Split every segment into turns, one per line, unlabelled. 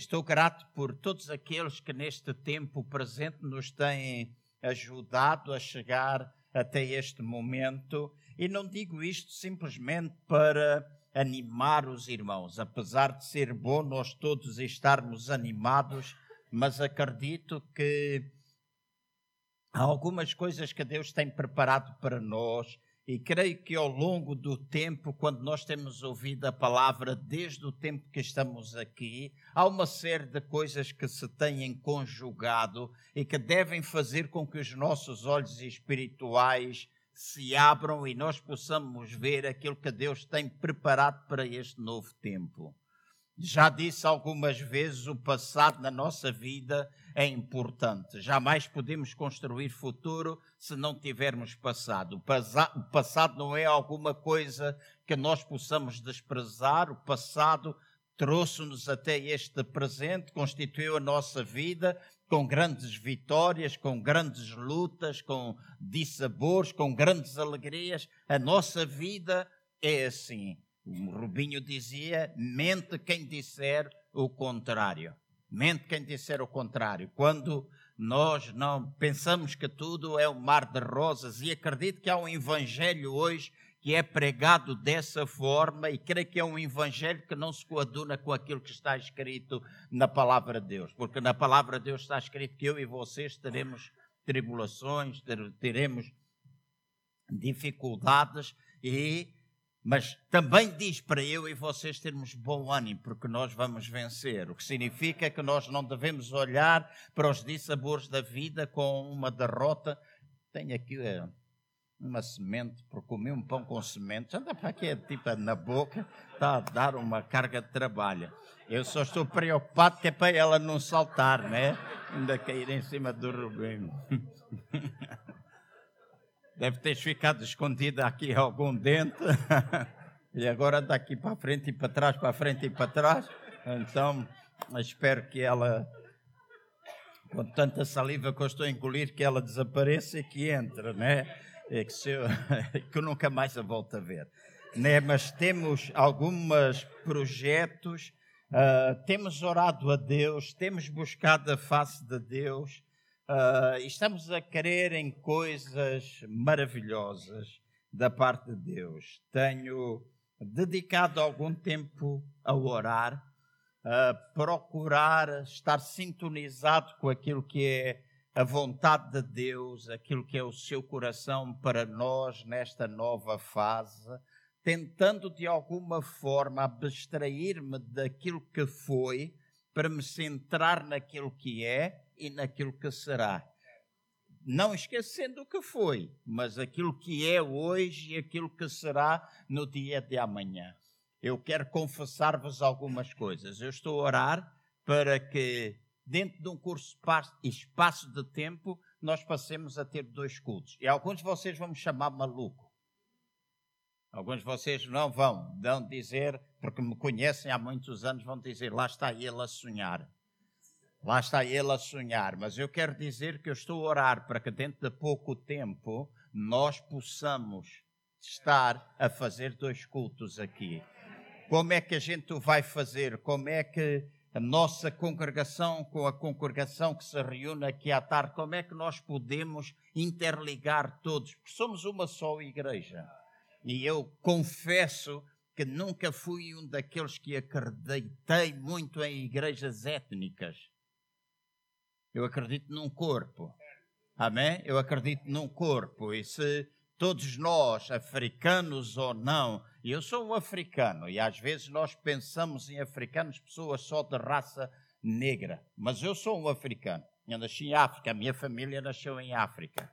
Estou grato por todos aqueles que neste tempo presente nos têm ajudado a chegar até este momento. E não digo isto simplesmente para animar os irmãos, apesar de ser bom nós todos estarmos animados, mas acredito que há algumas coisas que Deus tem preparado para nós e creio que ao longo do tempo, quando nós temos ouvido a palavra, desde o tempo que estamos aqui, há uma série de coisas que se têm conjugado e que devem fazer com que os nossos olhos espirituais se abram e nós possamos ver aquilo que Deus tem preparado para este novo tempo. Já disse algumas vezes, o passado na nossa vida é importante. Jamais podemos construir futuro se não tivermos passado. O passado não é alguma coisa que nós possamos desprezar. O passado trouxe-nos até este presente, constituiu a nossa vida com grandes vitórias, com grandes lutas, com dissabores, com grandes alegrias. A nossa vida é assim. O Rubinho dizia: mente quem disser o contrário. Mente quem disser o contrário. Quando nós não pensamos que tudo é um mar de rosas, e acredito que há um evangelho hoje que é pregado dessa forma, e creio que é um evangelho que não se coaduna com aquilo que está escrito na palavra de Deus, porque na palavra de Deus está escrito que eu e vocês teremos tribulações, teremos dificuldades e mas também diz para eu e vocês termos bom ânimo, porque nós vamos vencer. O que significa que nós não devemos olhar para os dissabores da vida com uma derrota. Tenho aqui eh, uma semente, por comer um pão com semente, anda para aqui, é tipo na boca, está a dar uma carga de trabalho. Eu só estou preocupado que é para ela não saltar, né? Ainda cair em cima do Rubinho. Deve ter ficado escondida aqui algum dente. e agora daqui para frente e para trás, para frente e para trás. Então, espero que ela, com tanta saliva que eu estou a engolir, que ela desapareça e que entre, né? E que, eu, que eu nunca mais a volto a ver. Né? Mas temos alguns projetos, uh, temos orado a Deus, temos buscado a face de Deus Uh, estamos a querer em coisas maravilhosas da parte de Deus. Tenho dedicado algum tempo a orar, a procurar estar sintonizado com aquilo que é a vontade de Deus, aquilo que é o seu coração para nós nesta nova fase, tentando de alguma forma abstrair-me daquilo que foi para me centrar naquilo que é e naquilo que será. Não esquecendo o que foi, mas aquilo que é hoje e aquilo que será no dia de amanhã. Eu quero confessar-vos algumas coisas. Eu estou a orar para que, dentro de um curso espaço de tempo, nós passemos a ter dois cultos. E alguns de vocês vão me chamar maluco. Alguns de vocês não vão, vão dizer, porque me conhecem há muitos anos, vão dizer: lá está ele a sonhar. Lá está ele a sonhar, mas eu quero dizer que eu estou a orar para que dentro de pouco tempo nós possamos estar a fazer dois cultos aqui. Como é que a gente o vai fazer? Como é que a nossa congregação com a congregação que se reúne aqui à tarde, como é que nós podemos interligar todos? Porque somos uma só igreja. E eu confesso que nunca fui um daqueles que acreditei muito em igrejas étnicas. Eu acredito num corpo. Amém? Eu acredito num corpo. E se todos nós, africanos ou não, eu sou um africano, e às vezes nós pensamos em africanos, pessoas só de raça negra, mas eu sou um africano. Eu nasci em África, a minha família nasceu em África.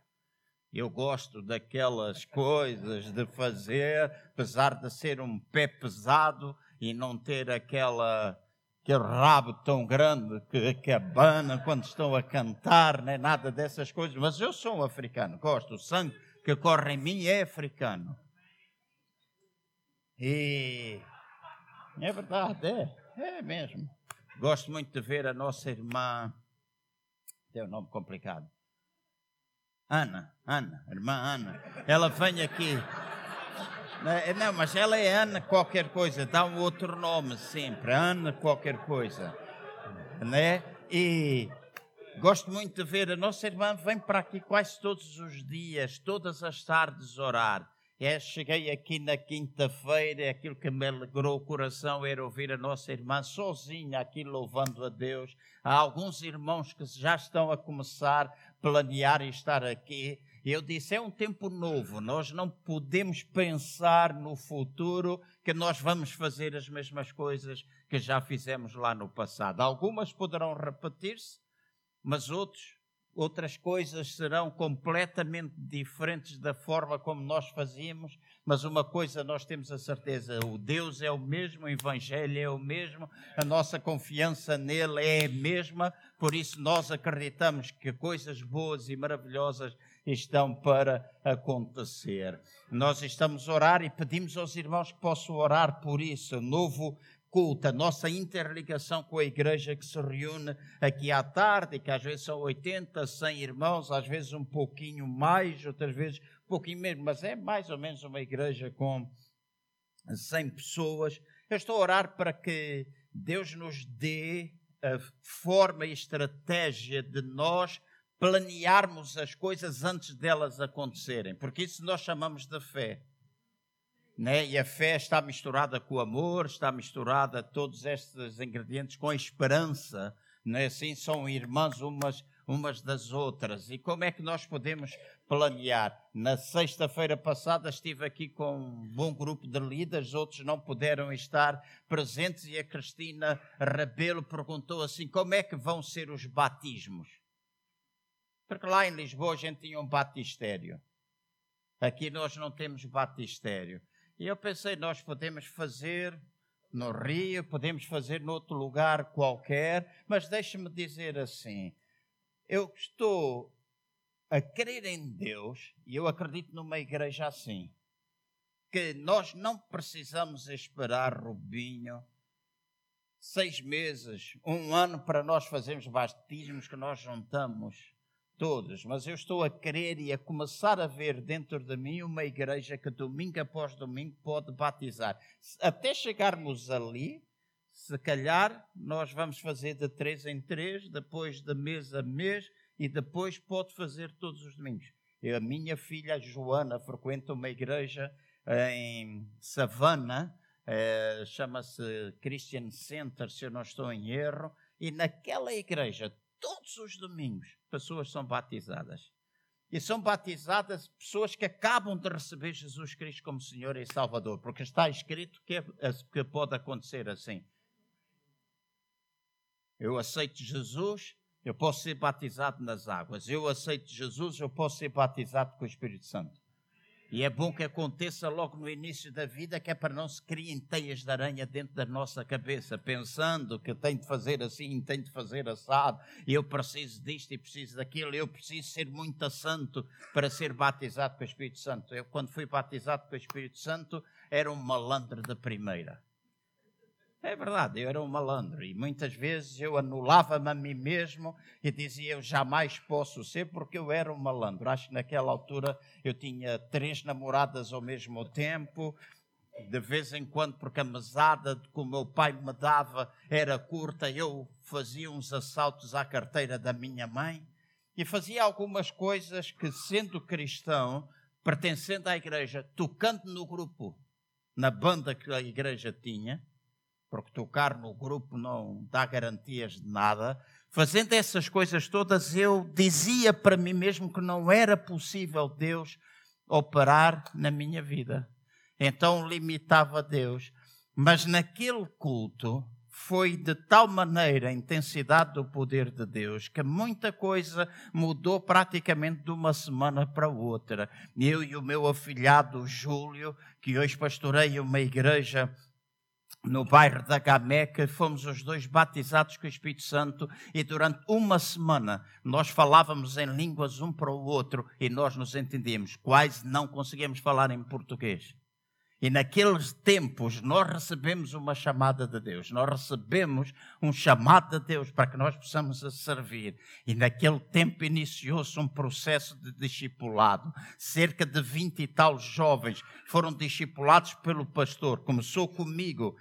Eu gosto daquelas coisas de fazer, apesar de ser um pé pesado e não ter aquela aquele rabo tão grande que, que abana quando estão a cantar, nem nada dessas coisas. Mas eu sou um africano, gosto. O sangue que corre em mim é africano. E é verdade, é, é mesmo. Gosto muito de ver a nossa irmã, tem um nome complicado. Ana, Ana, irmã Ana. Ela vem aqui é, não, mas ela é Ana qualquer coisa, dá um outro nome sempre, Ana qualquer coisa. né? E gosto muito de ver a nossa irmã vem para aqui quase todos os dias, todas as tardes orar. É, cheguei aqui na quinta-feira, aquilo que me alegrou o coração era ouvir a nossa irmã sozinha aqui louvando a Deus. Há alguns irmãos que já estão a começar planear e estar aqui. Eu disse: é um tempo novo, nós não podemos pensar no futuro que nós vamos fazer as mesmas coisas que já fizemos lá no passado. Algumas poderão repetir-se, mas outros outras coisas serão completamente diferentes da forma como nós fazíamos, mas uma coisa nós temos a certeza: o Deus é o mesmo, o Evangelho é o mesmo, a nossa confiança nele é a mesma, por isso nós acreditamos que coisas boas e maravilhosas estão para acontecer. Nós estamos a orar e pedimos aos irmãos que possam orar por isso. Novo culto, a nossa interligação com a igreja que se reúne aqui à tarde, que às vezes são 80, 100 irmãos, às vezes um pouquinho mais, outras vezes um pouquinho menos, mas é mais ou menos uma igreja com 100 pessoas. Eu estou a orar para que Deus nos dê a forma e estratégia de nós planearmos as coisas antes delas acontecerem, porque isso nós chamamos de fé né? e a fé está misturada com o amor, está misturada todos estes ingredientes com a esperança, né? assim são irmãs umas, umas das outras. E como é que nós podemos planear? Na sexta-feira passada estive aqui com um bom grupo de líderes, outros não puderam estar presentes e a Cristina Rabelo perguntou assim: como é que vão ser os batismos? Porque lá em Lisboa a gente tinha um batistério. Aqui nós não temos batistério. E eu pensei, nós podemos fazer no Rio, podemos fazer noutro lugar qualquer, mas deixe-me dizer assim: eu estou a crer em Deus e eu acredito numa igreja assim, que nós não precisamos esperar, Rubinho, seis meses, um ano para nós fazermos batismos que nós juntamos todos, mas eu estou a querer e a começar a ver dentro de mim uma igreja que domingo após domingo pode batizar. Até chegarmos ali, se calhar nós vamos fazer de três em três, depois de mês a mês e depois pode fazer todos os domingos. Eu, a minha filha Joana frequenta uma igreja em Savana, eh, chama-se Christian Center, se eu não estou em erro, e naquela igreja todos os domingos pessoas são batizadas. E são batizadas pessoas que acabam de receber Jesus Cristo como Senhor e Salvador, porque está escrito que, é, que pode acontecer assim. Eu aceito Jesus, eu posso ser batizado nas águas. Eu aceito Jesus, eu posso ser batizado com o Espírito Santo. E é bom que aconteça logo no início da vida, que é para não se criem teias de aranha dentro da nossa cabeça, pensando que tem de fazer assim, tem de fazer assado, eu preciso disto e preciso daquilo, eu preciso ser muito santo para ser batizado com o Espírito Santo. Eu, quando fui batizado com o Espírito Santo, era um malandro da primeira. É verdade, eu era um malandro e muitas vezes eu anulava-me a mim mesmo e dizia eu jamais posso ser porque eu era um malandro. Acho que naquela altura eu tinha três namoradas ao mesmo tempo, de vez em quando, porque a mesada que o meu pai me dava era curta, eu fazia uns assaltos à carteira da minha mãe e fazia algumas coisas que, sendo cristão, pertencendo à igreja, tocando no grupo, na banda que a igreja tinha porque tocar no grupo não dá garantias de nada. Fazendo essas coisas todas, eu dizia para mim mesmo que não era possível Deus operar na minha vida. Então limitava Deus. Mas naquele culto foi de tal maneira a intensidade do poder de Deus que muita coisa mudou praticamente de uma semana para outra. Eu e o meu afilhado Júlio, que hoje pastoreia uma igreja no bairro da Gameca, fomos os dois batizados com o Espírito Santo e durante uma semana nós falávamos em línguas um para o outro e nós nos entendíamos. Quase não conseguíamos falar em português. E naqueles tempos nós recebemos uma chamada de Deus, nós recebemos um chamado de Deus para que nós possamos servir. E naquele tempo iniciou-se um processo de discipulado. Cerca de vinte e tal jovens foram discipulados pelo pastor. Começou comigo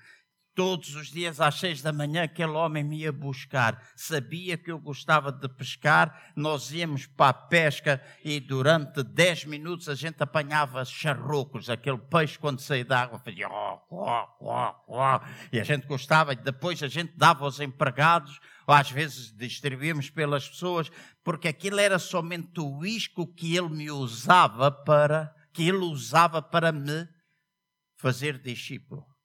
Todos os dias às seis da manhã aquele homem me ia buscar. Sabia que eu gostava de pescar, nós íamos para a pesca e durante dez minutos a gente apanhava charrocos, aquele peixe quando saía da água fazia ó, ó, ó, ó, e a gente gostava. E depois a gente dava aos empregados. Ou às vezes distribuímos pelas pessoas, porque aquilo era somente o isco que ele me usava para, que ele usava para me fazer discípulo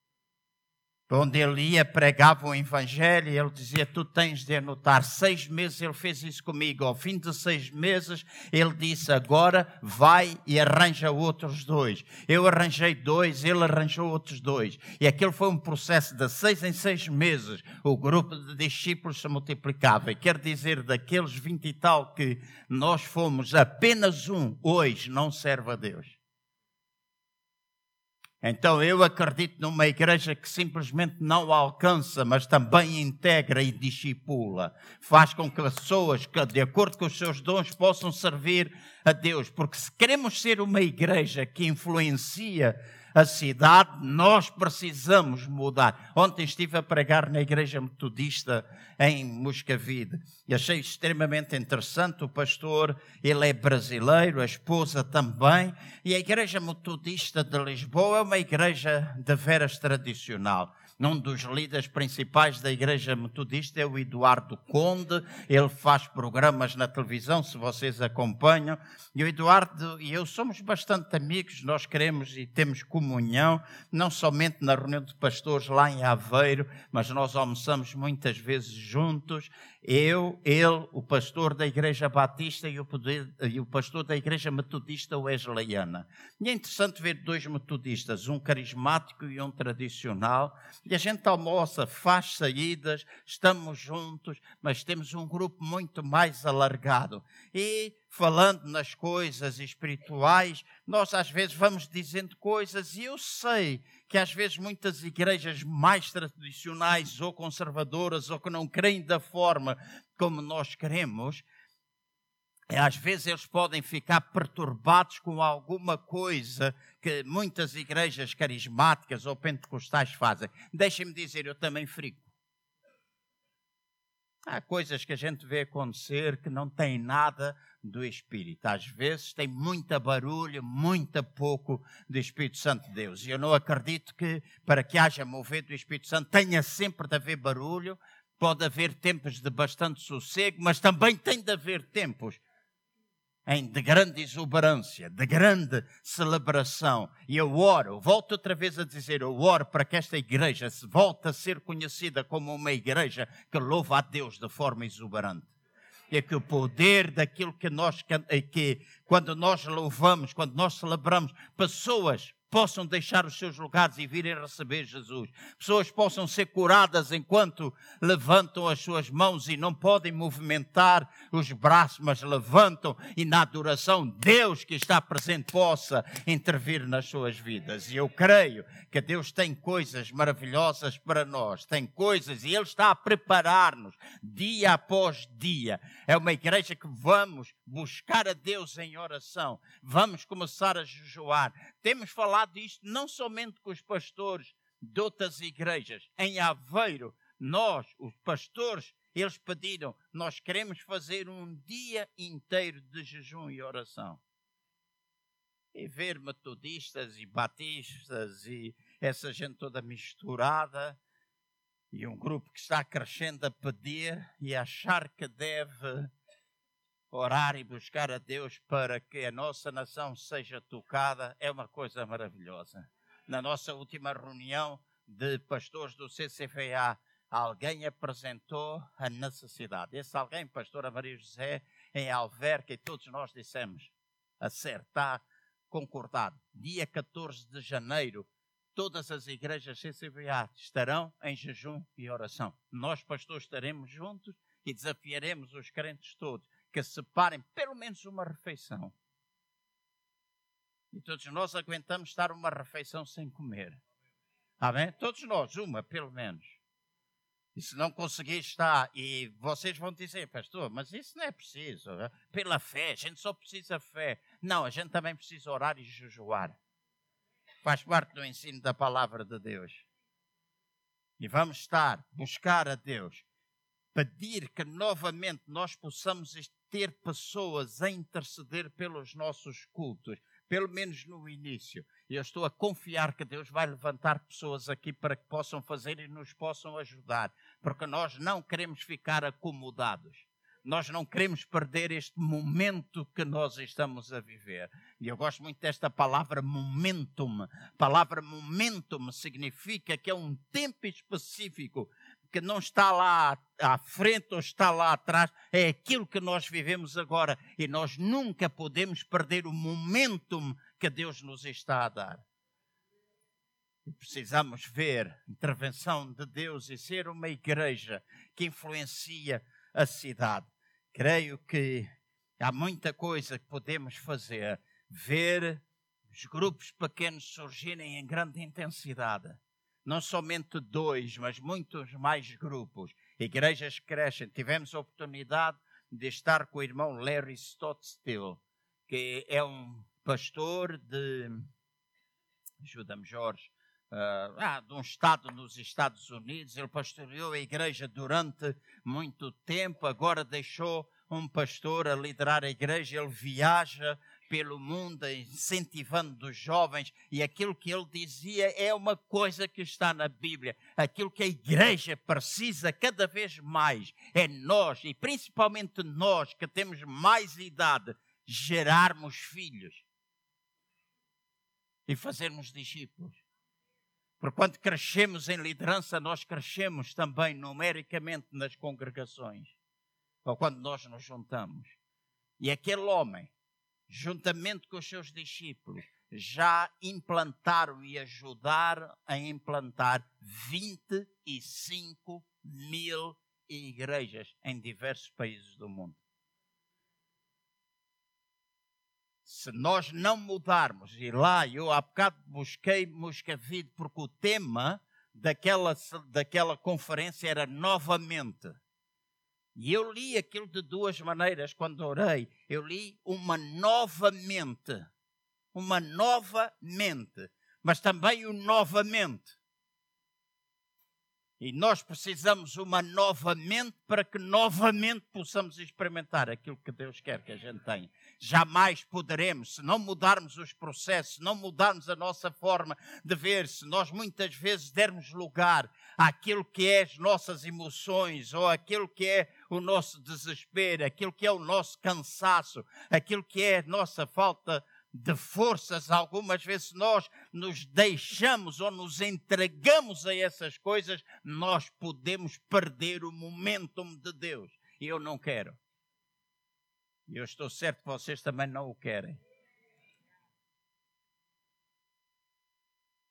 onde ele ia, pregava o Evangelho e ele dizia: Tu tens de anotar. Seis meses ele fez isso comigo. Ao fim de seis meses, ele disse: Agora vai e arranja outros dois. Eu arranjei dois, ele arranjou outros dois. E aquele foi um processo de seis em seis meses. O grupo de discípulos se multiplicava. E quer dizer, daqueles vinte e tal que nós fomos, apenas um hoje não serve a Deus. Então eu acredito numa igreja que simplesmente não alcança, mas também integra e discipula. Faz com que as pessoas, de acordo com os seus dons, possam servir a Deus. Porque se queremos ser uma igreja que influencia a cidade, nós precisamos mudar. Ontem estive a pregar na Igreja Metodista em Moscavide e achei extremamente interessante. O pastor, ele é brasileiro, a esposa também, e a Igreja Metodista de Lisboa é uma igreja de veras tradicional um dos líderes principais da Igreja Metodista é o Eduardo Conde. Ele faz programas na televisão, se vocês acompanham. E o Eduardo e eu somos bastante amigos, nós queremos e temos comunhão, não somente na reunião de pastores lá em Aveiro, mas nós almoçamos muitas vezes juntos eu, ele, o pastor da Igreja Batista e o, e o pastor da Igreja Metodista Wesleyana. E é interessante ver dois metodistas, um carismático e um tradicional, e a gente almoça, faz saídas, estamos juntos, mas temos um grupo muito mais alargado. E falando nas coisas espirituais, nós às vezes vamos dizendo coisas, e eu sei que às vezes muitas igrejas mais tradicionais ou conservadoras ou que não creem da forma como nós queremos, às vezes eles podem ficar perturbados com alguma coisa que muitas igrejas carismáticas ou pentecostais fazem. Deixem-me dizer, eu também frico. Há coisas que a gente vê acontecer que não têm nada do Espírito. Às vezes tem muita barulho, muito pouco do Espírito Santo de Deus. E eu não acredito que para que haja mover do Espírito Santo tenha sempre de haver barulho. Pode haver tempos de bastante sossego, mas também tem de haver tempos em de grande exuberância, de grande celebração. E eu oro, volto outra vez a dizer, eu oro para que esta igreja se volte a ser conhecida como uma igreja que louva a Deus de forma exuberante é que o poder daquilo que nós, que quando nós louvamos, quando nós celebramos, pessoas possam deixar os seus lugares e virem receber Jesus. Pessoas possam ser curadas enquanto levantam as suas mãos e não podem movimentar os braços, mas levantam e na adoração Deus que está presente possa intervir nas suas vidas. E eu creio que Deus tem coisas maravilhosas para nós, tem coisas e Ele está a preparar-nos dia após dia. É uma igreja que vamos buscar a Deus em oração, vamos começar a jejuar. Temos falado isto não somente com os pastores de outras igrejas. Em Aveiro, nós, os pastores, eles pediram: nós queremos fazer um dia inteiro de jejum e oração e ver metodistas e batistas e essa gente toda misturada e um grupo que está crescendo a pedir e achar que deve orar e buscar a Deus para que a nossa nação seja tocada é uma coisa maravilhosa. Na nossa última reunião de pastores do CCVA, alguém apresentou a necessidade. Esse alguém, pastora Maria José, em Alverca, e todos nós dissemos, acertar concordado. Dia 14 de janeiro, todas as igrejas CCBA estarão em jejum e oração. Nós, pastores, estaremos juntos e desafiaremos os crentes todos que separem pelo menos uma refeição. E todos nós aguentamos estar uma refeição sem comer. Amém? Todos nós, uma pelo menos. E se não conseguir estar, e vocês vão dizer, pastor, mas isso não é preciso. Né? Pela fé, a gente só precisa fé. Não, a gente também precisa orar e jejuar. Faz parte do ensino da palavra de Deus. E vamos estar, buscar a Deus, pedir que novamente nós possamos ter pessoas a interceder pelos nossos cultos, pelo menos no início. E eu estou a confiar que Deus vai levantar pessoas aqui para que possam fazer e nos possam ajudar, porque nós não queremos ficar acomodados. Nós não queremos perder este momento que nós estamos a viver. E eu gosto muito desta palavra momentum. A palavra momentum significa que é um tempo específico que não está lá à frente ou está lá atrás, é aquilo que nós vivemos agora. E nós nunca podemos perder o momentum que Deus nos está a dar. Precisamos ver intervenção de Deus e ser uma igreja que influencia a cidade. Creio que há muita coisa que podemos fazer. Ver os grupos pequenos surgirem em grande intensidade. Não somente dois, mas muitos mais grupos. Igrejas crescem. Tivemos a oportunidade de estar com o irmão Larry Stotstill, que é um pastor de. Ajuda-me, Jorge uh, ah, de um estado nos Estados Unidos. Ele pastoreou a igreja durante muito tempo, agora deixou um pastor a liderar a igreja. Ele viaja pelo mundo incentivando os jovens e aquilo que ele dizia é uma coisa que está na Bíblia. Aquilo que a igreja precisa cada vez mais é nós e principalmente nós que temos mais idade gerarmos filhos e fazermos discípulos. Porque quando crescemos em liderança, nós crescemos também numericamente nas congregações. Ou quando nós nos juntamos. E aquele homem, juntamente com os seus discípulos, já implantaram e ajudaram a implantar 25 mil igrejas em diversos países do mundo. se nós não mudarmos, e lá eu há bocado busquei Moscavide, porque o tema daquela, daquela conferência era novamente. E eu li aquilo de duas maneiras quando orei. Eu li uma nova mente. Uma nova mente. Mas também o novamente. E nós precisamos uma nova mente para que novamente possamos experimentar aquilo que Deus quer que a gente tenha. Jamais poderemos, se não mudarmos os processos, se não mudarmos a nossa forma de ver, se nós muitas vezes dermos lugar àquilo que é as nossas emoções, ou aquilo que é o nosso desespero, aquilo que é o nosso cansaço, aquilo que é a nossa falta de forças, algumas vezes nós nos deixamos ou nos entregamos a essas coisas, nós podemos perder o momentum de Deus. E eu não quero. E eu estou certo que vocês também não o querem.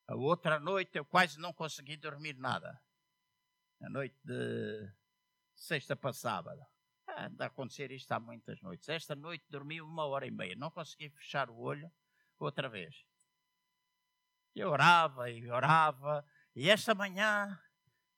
A outra noite eu quase não consegui dormir nada. A noite de sexta passada anda a acontecer isto há muitas noites. Esta noite dormi uma hora e meia, não consegui fechar o olho outra vez. E orava e orava, e esta manhã,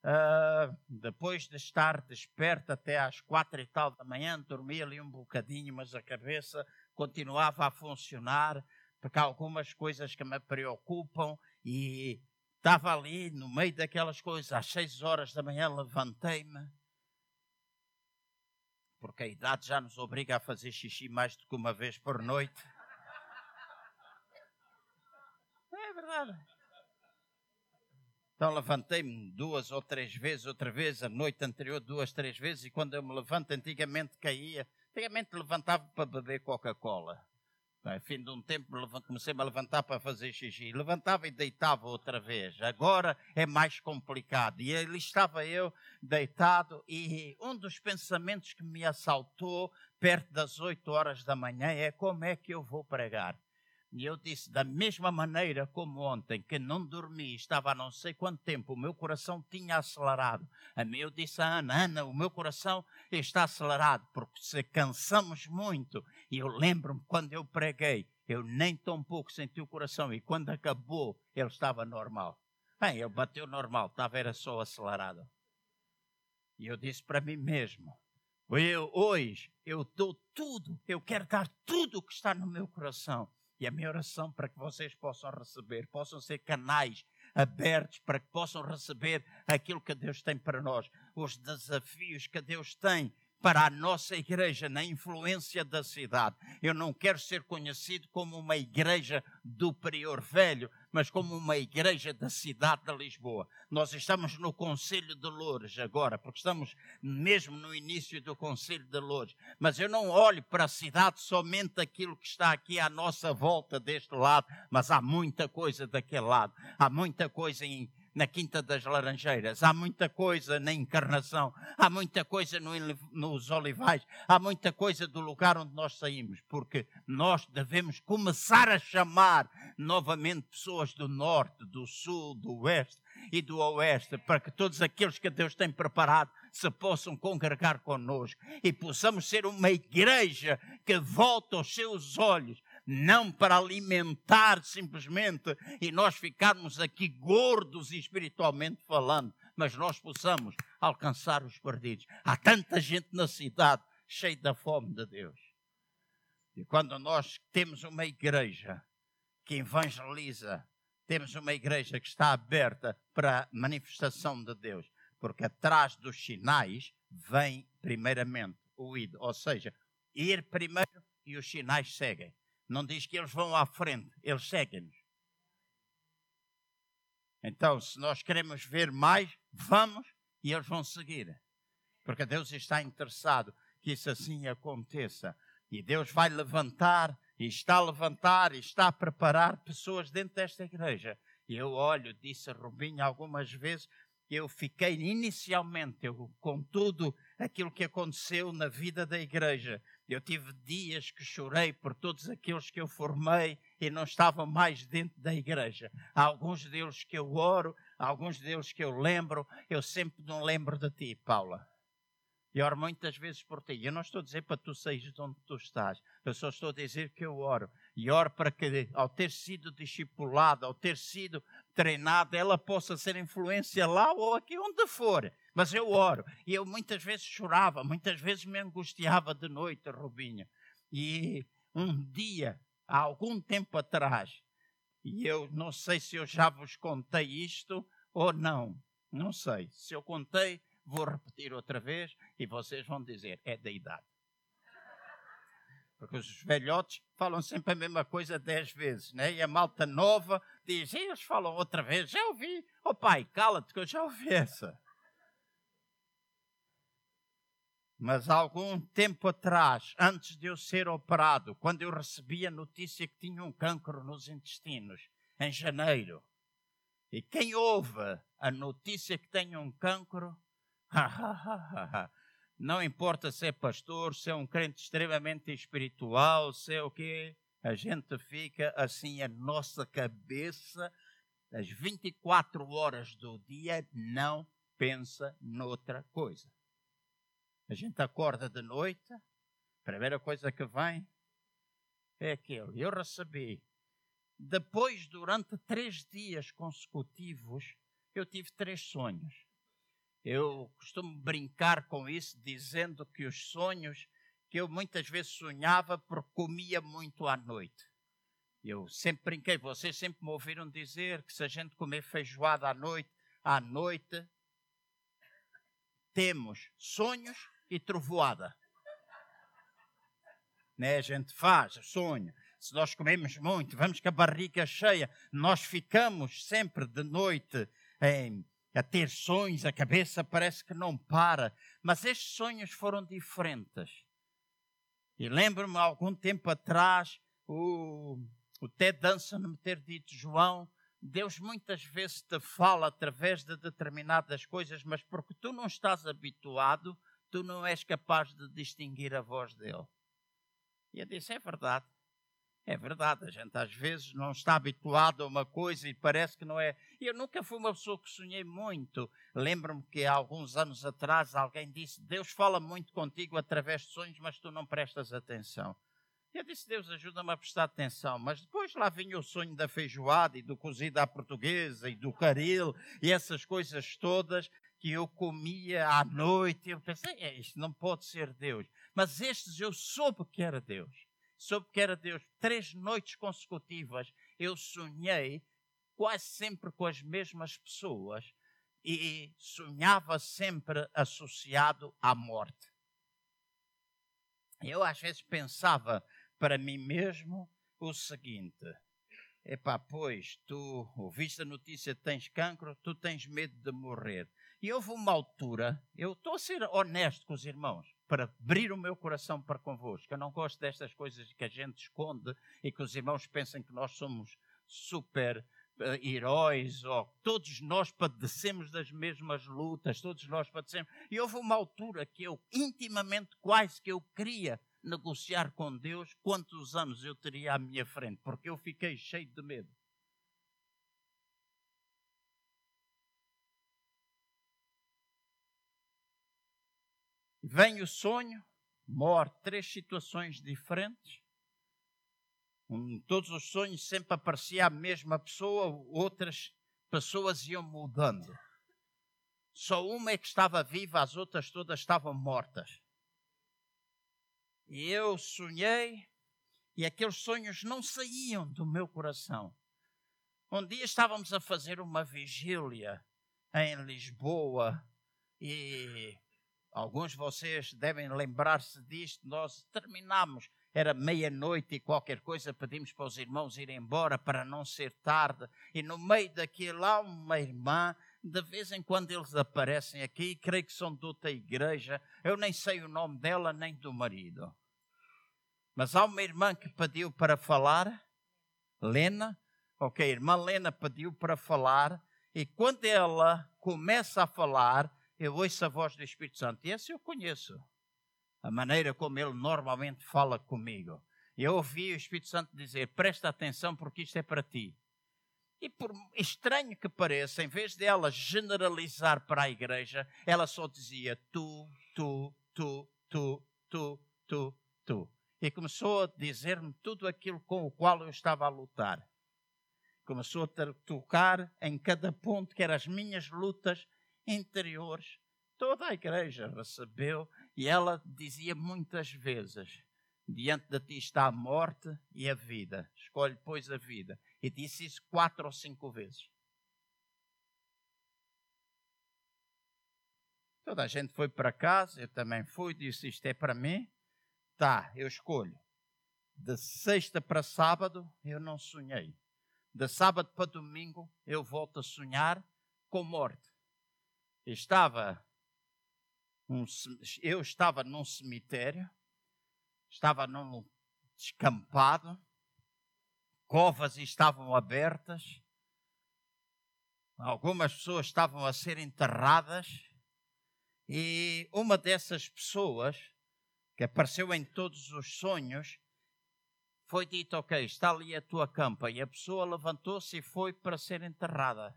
uh, depois de estar desperto até às quatro e tal da manhã, dormi ali um bocadinho, mas a cabeça continuava a funcionar, porque há algumas coisas que me preocupam. E estava ali no meio daquelas coisas, às seis horas da manhã levantei-me porque a idade já nos obriga a fazer xixi mais do que uma vez por noite. É verdade. Então levantei-me duas ou três vezes, outra vez, a noite anterior, duas, três vezes, e quando eu me levanto, antigamente caía. Antigamente levantava para beber Coca-Cola. No fim de um tempo comecei a levantar para fazer xixi. Levantava e deitava outra vez. Agora é mais complicado. E ali estava eu deitado e um dos pensamentos que me assaltou perto das 8 horas da manhã é como é que eu vou pregar. E eu disse, da mesma maneira como ontem, que não dormi, estava há não sei quanto tempo, o meu coração tinha acelerado. A mim eu disse a Ana, Ana, o meu coração está acelerado, porque se cansamos muito. E eu lembro-me quando eu preguei, eu nem tão pouco senti o coração, e quando acabou, ele estava normal. Bem, ele bateu normal, estava era só acelerado. E eu disse para mim mesmo, eu, hoje eu dou tudo, eu quero dar tudo o que está no meu coração e a minha oração para que vocês possam receber, possam ser canais abertos para que possam receber aquilo que Deus tem para nós, os desafios que Deus tem para a nossa igreja na influência da cidade. Eu não quero ser conhecido como uma igreja do Prior Velho, mas como uma igreja da cidade de Lisboa. Nós estamos no Conselho de Loures agora, porque estamos mesmo no início do Conselho de Loures. Mas eu não olho para a cidade somente aquilo que está aqui à nossa volta deste lado, mas há muita coisa daquele lado. Há muita coisa em na Quinta das Laranjeiras, há muita coisa na Encarnação, há muita coisa no, nos Olivais, há muita coisa do lugar onde nós saímos, porque nós devemos começar a chamar novamente pessoas do Norte, do Sul, do Oeste e do Oeste, para que todos aqueles que Deus tem preparado se possam congregar conosco e possamos ser uma igreja que volta os seus olhos não para alimentar simplesmente e nós ficarmos aqui gordos espiritualmente falando, mas nós possamos alcançar os perdidos. Há tanta gente na cidade cheia da fome de Deus. E quando nós temos uma igreja que evangeliza, temos uma igreja que está aberta para a manifestação de Deus, porque atrás dos sinais vem primeiramente o ir, ou seja, ir primeiro e os sinais seguem. Não diz que eles vão à frente, eles seguem-nos. Então, se nós queremos ver mais, vamos e eles vão seguir. Porque Deus está interessado que isso assim aconteça. E Deus vai levantar, e está a levantar, e está a preparar pessoas dentro desta igreja. E eu olho, disse a Rubinho algumas vezes, eu fiquei inicialmente, eu, com tudo aquilo que aconteceu na vida da igreja, eu tive dias que chorei por todos aqueles que eu formei e não estavam mais dentro da igreja. Há alguns deles que eu oro, há alguns deles que eu lembro. Eu sempre não lembro de ti, Paula. E oro muitas vezes por ti. Eu não estou a dizer para tu sair de onde tu estás. Eu só estou a dizer que eu oro. E oro para que, ao ter sido discipulada, ao ter sido treinada, ela possa ser influência lá ou aqui onde for. Mas eu oro. E eu muitas vezes chorava, muitas vezes me angustiava de noite, Rubinho. E um dia, há algum tempo atrás, e eu não sei se eu já vos contei isto ou não. Não sei. Se eu contei, vou repetir outra vez e vocês vão dizer: é da idade. Porque os velhotes falam sempre a mesma coisa dez vezes, né? E a malta nova diz: eles falam outra vez, já ouvi. Oh pai, cala-te que eu já ouvi essa. Mas algum tempo atrás, antes de eu ser operado, quando eu recebi a notícia que tinha um cancro nos intestinos, em janeiro, e quem ouve a notícia que tem um cancro, não importa se é pastor, se é um crente extremamente espiritual, se é o quê, a gente fica assim, a nossa cabeça, as 24 horas do dia, não pensa noutra coisa. A gente acorda de noite, a primeira coisa que vem é aquele. Eu recebi. Depois, durante três dias consecutivos, eu tive três sonhos. Eu costumo brincar com isso, dizendo que os sonhos que eu muitas vezes sonhava porque comia muito à noite. Eu sempre brinquei, vocês sempre me ouviram dizer que se a gente comer feijoada à noite, à noite temos sonhos e trovoada. Né? A gente faz, sonha. Se nós comemos muito, vamos com a barriga cheia, nós ficamos sempre de noite em, a ter sonhos, a cabeça parece que não para. Mas estes sonhos foram diferentes. E lembro-me, algum tempo atrás, o, o Ted Danson me ter dito, João, Deus muitas vezes te fala através de determinadas coisas, mas porque tu não estás habituado, tu não és capaz de distinguir a voz dele. E eu disse: é verdade. É verdade, a gente às vezes não está habituado a uma coisa e parece que não é. Eu nunca fui uma pessoa que sonhei muito. Lembro-me que há alguns anos atrás alguém disse: Deus fala muito contigo através de sonhos, mas tu não prestas atenção. Eu disse: Deus ajuda-me a prestar atenção. Mas depois lá vinha o sonho da feijoada e do cozido à portuguesa e do caril e essas coisas todas que eu comia à noite. Eu pensei, é, isto não pode ser Deus. Mas estes eu soube que era Deus. Soube que era Deus. Três noites consecutivas eu sonhei quase sempre com as mesmas pessoas e sonhava sempre associado à morte. Eu às vezes pensava para mim mesmo o seguinte: epá, pois tu ouviste a notícia tens cancro, tu tens medo de morrer. E houve uma altura, eu estou a ser honesto com os irmãos, para abrir o meu coração para convosco. Eu não gosto destas coisas que a gente esconde e que os irmãos pensam que nós somos super uh, heróis, ou todos nós padecemos das mesmas lutas, todos nós padecemos. E houve uma altura que eu, intimamente, quase que eu queria negociar com Deus quantos anos eu teria à minha frente, porque eu fiquei cheio de medo. Vem o sonho, morre, três situações diferentes. Todos os sonhos sempre aparecia a mesma pessoa, outras pessoas iam mudando. Só uma é que estava viva, as outras todas estavam mortas. E eu sonhei, e aqueles sonhos não saíam do meu coração. Um dia estávamos a fazer uma vigília em Lisboa e Alguns de vocês devem lembrar-se disto. Nós terminamos, era meia-noite e qualquer coisa, pedimos para os irmãos irem embora para não ser tarde. E no meio daquilo há uma irmã, de vez em quando eles aparecem aqui, creio que são de outra igreja. Eu nem sei o nome dela nem do marido. Mas há uma irmã que pediu para falar, Lena. Ok, a irmã Lena pediu para falar, e quando ela começa a falar, eu ouço a voz do Espírito Santo. E esse eu conheço. A maneira como ele normalmente fala comigo. Eu ouvi o Espírito Santo dizer: presta atenção, porque isto é para ti. E por estranho que pareça, em vez de ela generalizar para a igreja, ela só dizia tu, tu, tu, tu, tu, tu, tu. E começou a dizer-me tudo aquilo com o qual eu estava a lutar. Começou a tocar em cada ponto que eram as minhas lutas interiores. Toda a igreja recebeu e ela dizia muitas vezes: Diante de ti está a morte e a vida. Escolhe, pois, a vida. E disse isso quatro ou cinco vezes. Toda a gente foi para casa, eu também fui, disse: Isto é para mim. Tá, eu escolho. De sexta para sábado, eu não sonhei. De sábado para domingo, eu volto a sonhar com morte estava um, eu estava num cemitério, estava num descampado, covas estavam abertas, algumas pessoas estavam a ser enterradas, e uma dessas pessoas, que apareceu em todos os sonhos, foi dito: Ok, está ali a tua campa. E a pessoa levantou-se e foi para ser enterrada.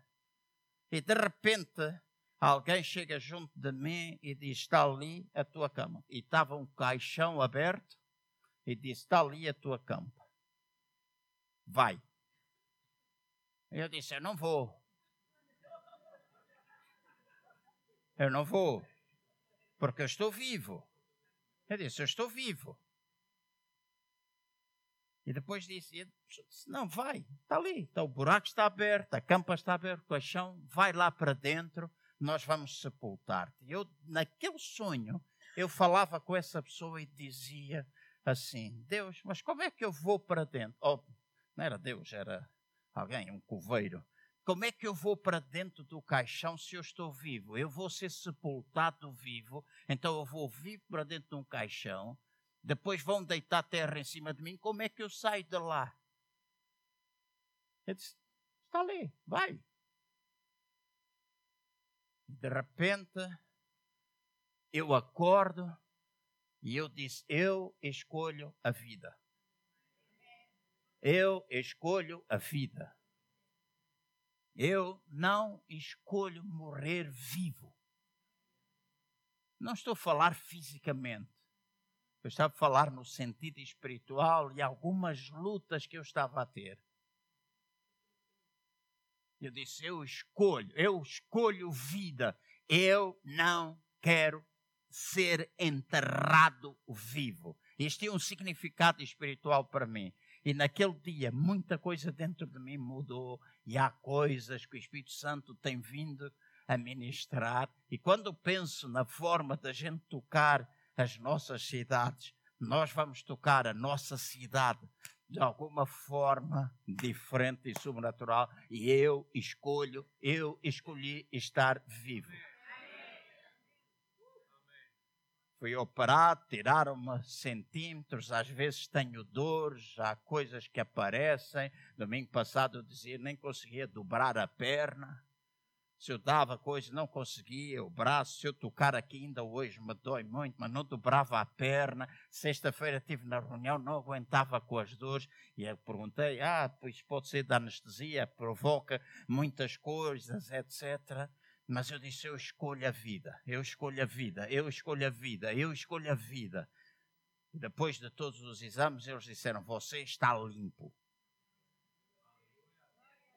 E de repente, Alguém chega junto de mim e diz: Está ali a tua cama. E estava um caixão aberto e disse: Está ali a tua cama. Vai. Eu disse: Eu não vou. Eu não vou. Porque eu estou vivo. Eu disse: Eu estou vivo. E depois disse, Não, vai, está ali, está, o buraco está aberto, a campa está aberta, o caixão, vai lá para dentro nós vamos sepultar-te. Eu, naquele sonho, eu falava com essa pessoa e dizia assim: Deus, mas como é que eu vou para dentro? Oh, não era Deus, era alguém, um coveiro. Como é que eu vou para dentro do caixão se eu estou vivo? Eu vou ser sepultado vivo, então eu vou vivo para dentro de um caixão, depois vão deitar terra em cima de mim, como é que eu saio de lá? Ele disse, está ali, vai, de repente, eu acordo e eu disse: Eu escolho a vida. Eu escolho a vida. Eu não escolho morrer vivo. Não estou a falar fisicamente. Eu estava a falar no sentido espiritual e algumas lutas que eu estava a ter. Eu disse: Eu escolho, eu escolho vida. Eu não quero ser enterrado vivo. Isto tem um significado espiritual para mim. E naquele dia, muita coisa dentro de mim mudou. E há coisas que o Espírito Santo tem vindo a ministrar. E quando penso na forma da gente tocar as nossas cidades, nós vamos tocar a nossa cidade de alguma forma diferente e sobrenatural. E eu escolho, eu escolhi estar vivo. Fui operado, tiraram-me centímetros, às vezes tenho dores, há coisas que aparecem. Domingo passado eu dizia, nem conseguia dobrar a perna. Se eu dava coisa, não conseguia, o braço, se eu tocar aqui ainda hoje me dói muito, mas não dobrava a perna. Sexta-feira estive na reunião, não aguentava com as dores e eu perguntei, ah, pois pode ser da anestesia, provoca muitas coisas, etc. Mas eu disse, eu escolho a vida, eu escolho a vida, eu escolho a vida, eu escolho a vida. E depois de todos os exames, eles disseram, você está limpo.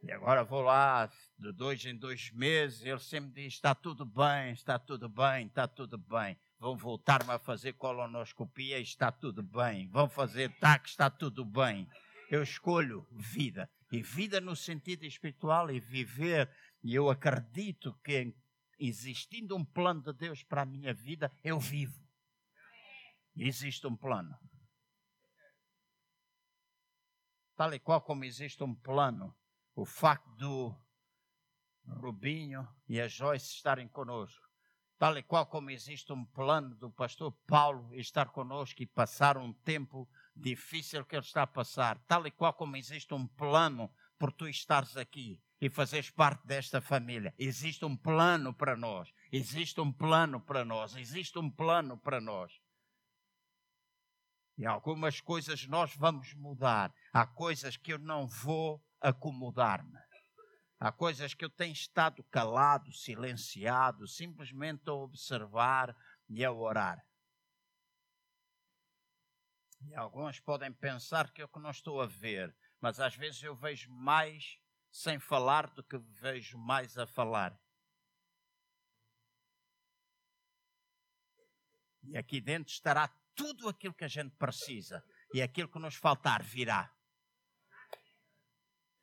E agora vou lá, de dois em dois meses, ele sempre diz: está tudo bem, está tudo bem, está tudo bem. Vão voltar-me a fazer colonoscopia, está tudo bem. Vão fazer TAC, está tudo bem. Eu escolho vida. E vida no sentido espiritual e viver. E eu acredito que existindo um plano de Deus para a minha vida, eu vivo. Existe um plano. Tal e qual como existe um plano o facto do Rubinho e a Joyce estarem conosco, tal e qual como existe um plano do pastor Paulo estar conosco e passar um tempo difícil que ele está a passar, tal e qual como existe um plano por tu estares aqui e fazeres parte desta família. Existe um plano para nós, existe um plano para nós, existe um plano para nós. E algumas coisas nós vamos mudar. Há coisas que eu não vou acomodar-me. Há coisas que eu tenho estado calado, silenciado, simplesmente a observar e a orar. E alguns podem pensar que eu não estou a ver, mas às vezes eu vejo mais sem falar do que vejo mais a falar. E aqui dentro estará tudo aquilo que a gente precisa. E aquilo que nos faltar virá.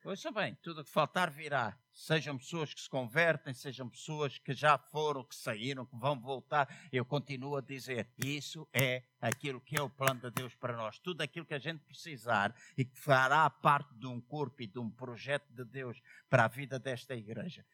Ouça bem, tudo o que faltar virá. Sejam pessoas que se convertem, sejam pessoas que já foram, que saíram, que vão voltar. Eu continuo a dizer, isso é aquilo que é o plano de Deus para nós. Tudo aquilo que a gente precisar e que fará parte de um corpo e de um projeto de Deus para a vida desta igreja.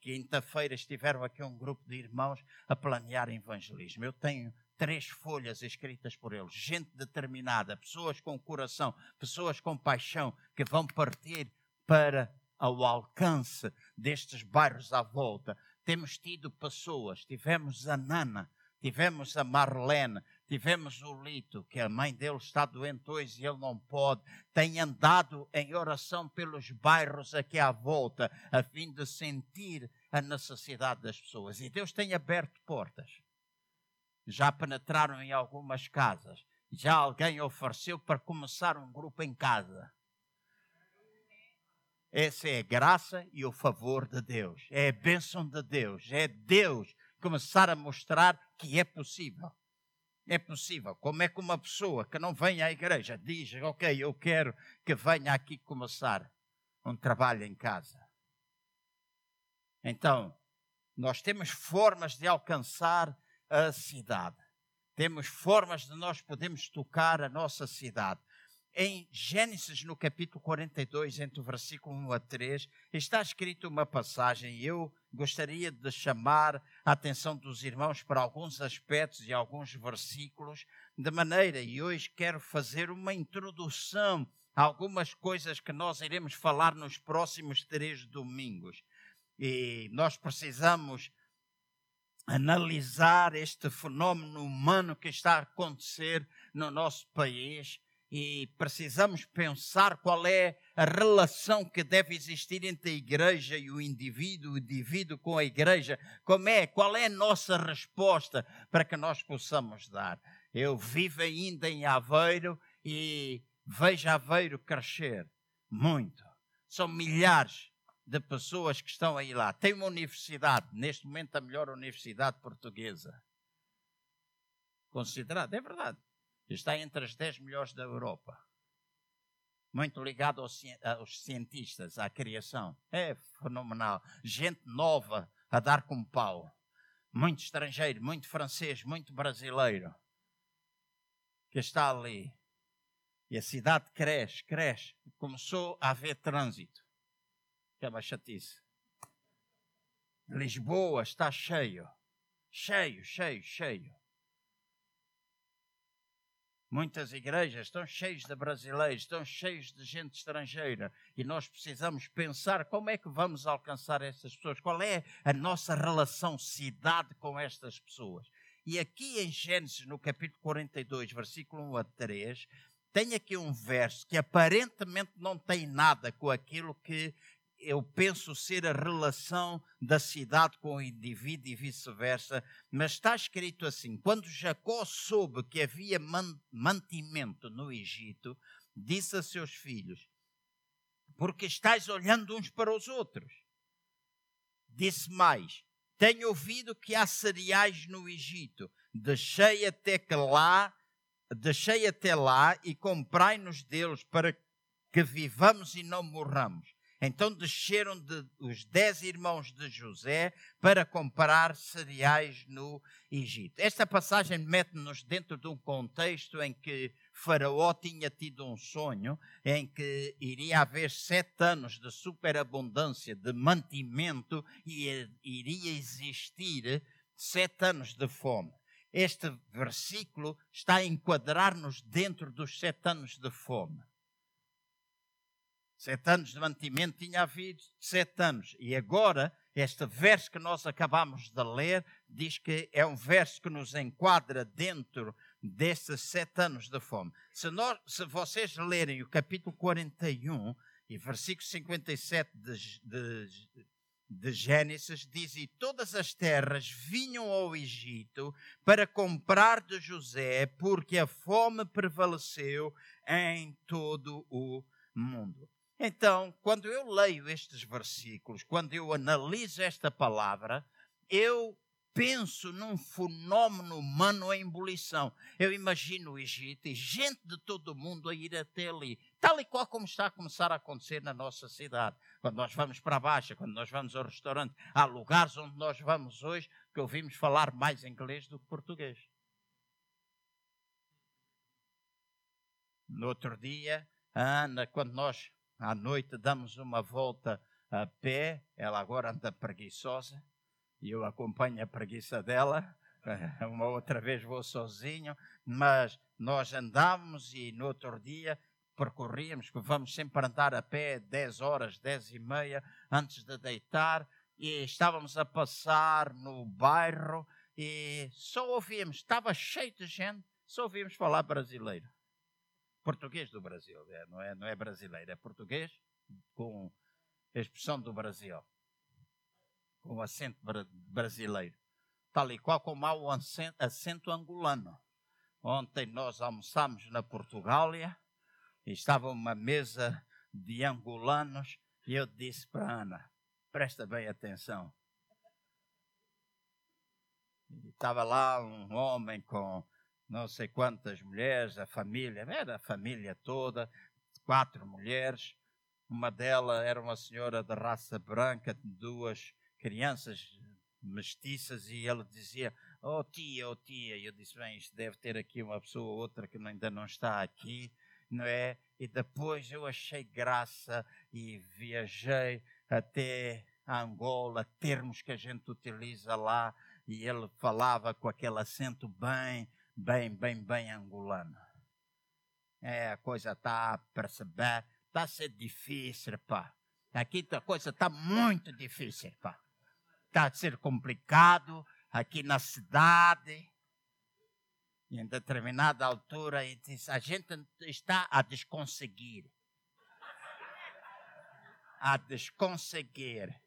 Quinta-feira estiveram aqui um grupo de irmãos a planear evangelismo. Eu tenho três folhas escritas por eles, gente determinada, pessoas com coração, pessoas com paixão, que vão partir para ao alcance destes bairros à volta. Temos tido pessoas, tivemos a Nana, tivemos a Marlene, tivemos o Lito, que a mãe dele está doente hoje e ele não pode, tem andado em oração pelos bairros aqui à volta, a fim de sentir a necessidade das pessoas. E Deus tem aberto portas. Já penetraram em algumas casas. Já alguém ofereceu para começar um grupo em casa. Essa é a graça e o favor de Deus. É a bênção de Deus. É Deus começar a mostrar que é possível. É possível. Como é que uma pessoa que não vem à igreja diz: Ok, eu quero que venha aqui começar um trabalho em casa. Então, nós temos formas de alcançar a cidade. Temos formas de nós podermos tocar a nossa cidade em Gênesis, no capítulo 42, entre o versículo 1 a 3, está escrito uma passagem. Eu gostaria de chamar a atenção dos irmãos para alguns aspectos e alguns versículos, de maneira, e hoje quero fazer uma introdução a algumas coisas que nós iremos falar nos próximos três domingos. E nós precisamos analisar este fenómeno humano que está a acontecer no nosso país e precisamos pensar qual é a relação que deve existir entre a igreja e o indivíduo, o indivíduo com a igreja. Como é? Qual é a nossa resposta para que nós possamos dar? Eu vivo ainda em Aveiro e vejo Aveiro crescer muito. São milhares de pessoas que estão aí lá. Tem uma universidade, neste momento a melhor universidade portuguesa. Considerada, é verdade está entre as 10 melhores da Europa. muito ligado aos, aos cientistas, à criação. É fenomenal. Gente nova a dar com pau. Muito estrangeiro, muito francês, muito brasileiro que está ali. E a cidade cresce, cresce. Começou a haver trânsito. Que é uma chatice. Lisboa está cheio. Cheio, cheio, cheio. Muitas igrejas estão cheias de brasileiros, estão cheias de gente estrangeira e nós precisamos pensar como é que vamos alcançar essas pessoas, qual é a nossa relação cidade com estas pessoas. E aqui em Gênesis, no capítulo 42, versículo 1 a 3, tem aqui um verso que aparentemente não tem nada com aquilo que eu penso ser a relação da cidade com o indivíduo e vice-versa, mas está escrito assim: quando Jacó soube que havia mantimento no Egito, disse a seus filhos: Porque estáis olhando uns para os outros. Disse mais: Tenho ouvido que há cereais no Egito. Deixei até que lá, deixei até lá e comprai-nos deles para que vivamos e não morramos. Então desceram de, os dez irmãos de José para comprar cereais no Egito. Esta passagem mete-nos dentro de um contexto em que Faraó tinha tido um sonho em que iria haver sete anos de superabundância, de mantimento e iria existir sete anos de fome. Este versículo está a enquadrar-nos dentro dos sete anos de fome. Sete anos de mantimento tinha havido sete anos. E agora, este verso que nós acabamos de ler diz que é um verso que nos enquadra dentro desses sete anos de fome. Se, nós, se vocês lerem o capítulo 41 e versículo 57 de, de, de Gênesis, diz: E todas as terras vinham ao Egito para comprar de José, porque a fome prevaleceu em todo o mundo. Então, quando eu leio estes versículos, quando eu analiso esta palavra, eu penso num fenómeno humano em ebulição. Eu imagino o Egito e gente de todo o mundo a ir até ali, tal e qual como está a começar a acontecer na nossa cidade. Quando nós vamos para a Baixa, quando nós vamos ao restaurante, há lugares onde nós vamos hoje que ouvimos falar mais inglês do que português. No outro dia, a Ana, quando nós à noite damos uma volta a pé, ela agora anda preguiçosa, e eu acompanho a preguiça dela, uma outra vez vou sozinho, mas nós andamos e no outro dia percorríamos, que vamos sempre andar a pé 10 horas, 10 e meia, antes de deitar, e estávamos a passar no bairro e só ouvíamos, estava cheio de gente, só ouvíamos falar brasileiro português do Brasil, é, não, é, não é brasileiro, é português com expressão do Brasil, com acento brasileiro, tal e qual como há o acento, acento angolano. Ontem nós almoçámos na Portugália e estava uma mesa de angolanos e eu disse para Ana, presta bem atenção. E estava lá um homem com não sei quantas mulheres, a família, era a família toda, quatro mulheres. Uma delas era uma senhora de raça branca, duas crianças mestiças, e ele dizia: Oh tia, oh tia. E eu disse: Bem, isto deve ter aqui uma pessoa ou outra que ainda não está aqui, não é? E depois eu achei graça e viajei até Angola, termos que a gente utiliza lá, e ele falava com aquele acento bem bem, bem, bem angolano. É, a coisa está a perceber, está a ser difícil, pá. Aqui a coisa está muito difícil, pá. Está a ser complicado aqui na cidade. E em determinada altura, a gente está a desconseguir. A desconseguir.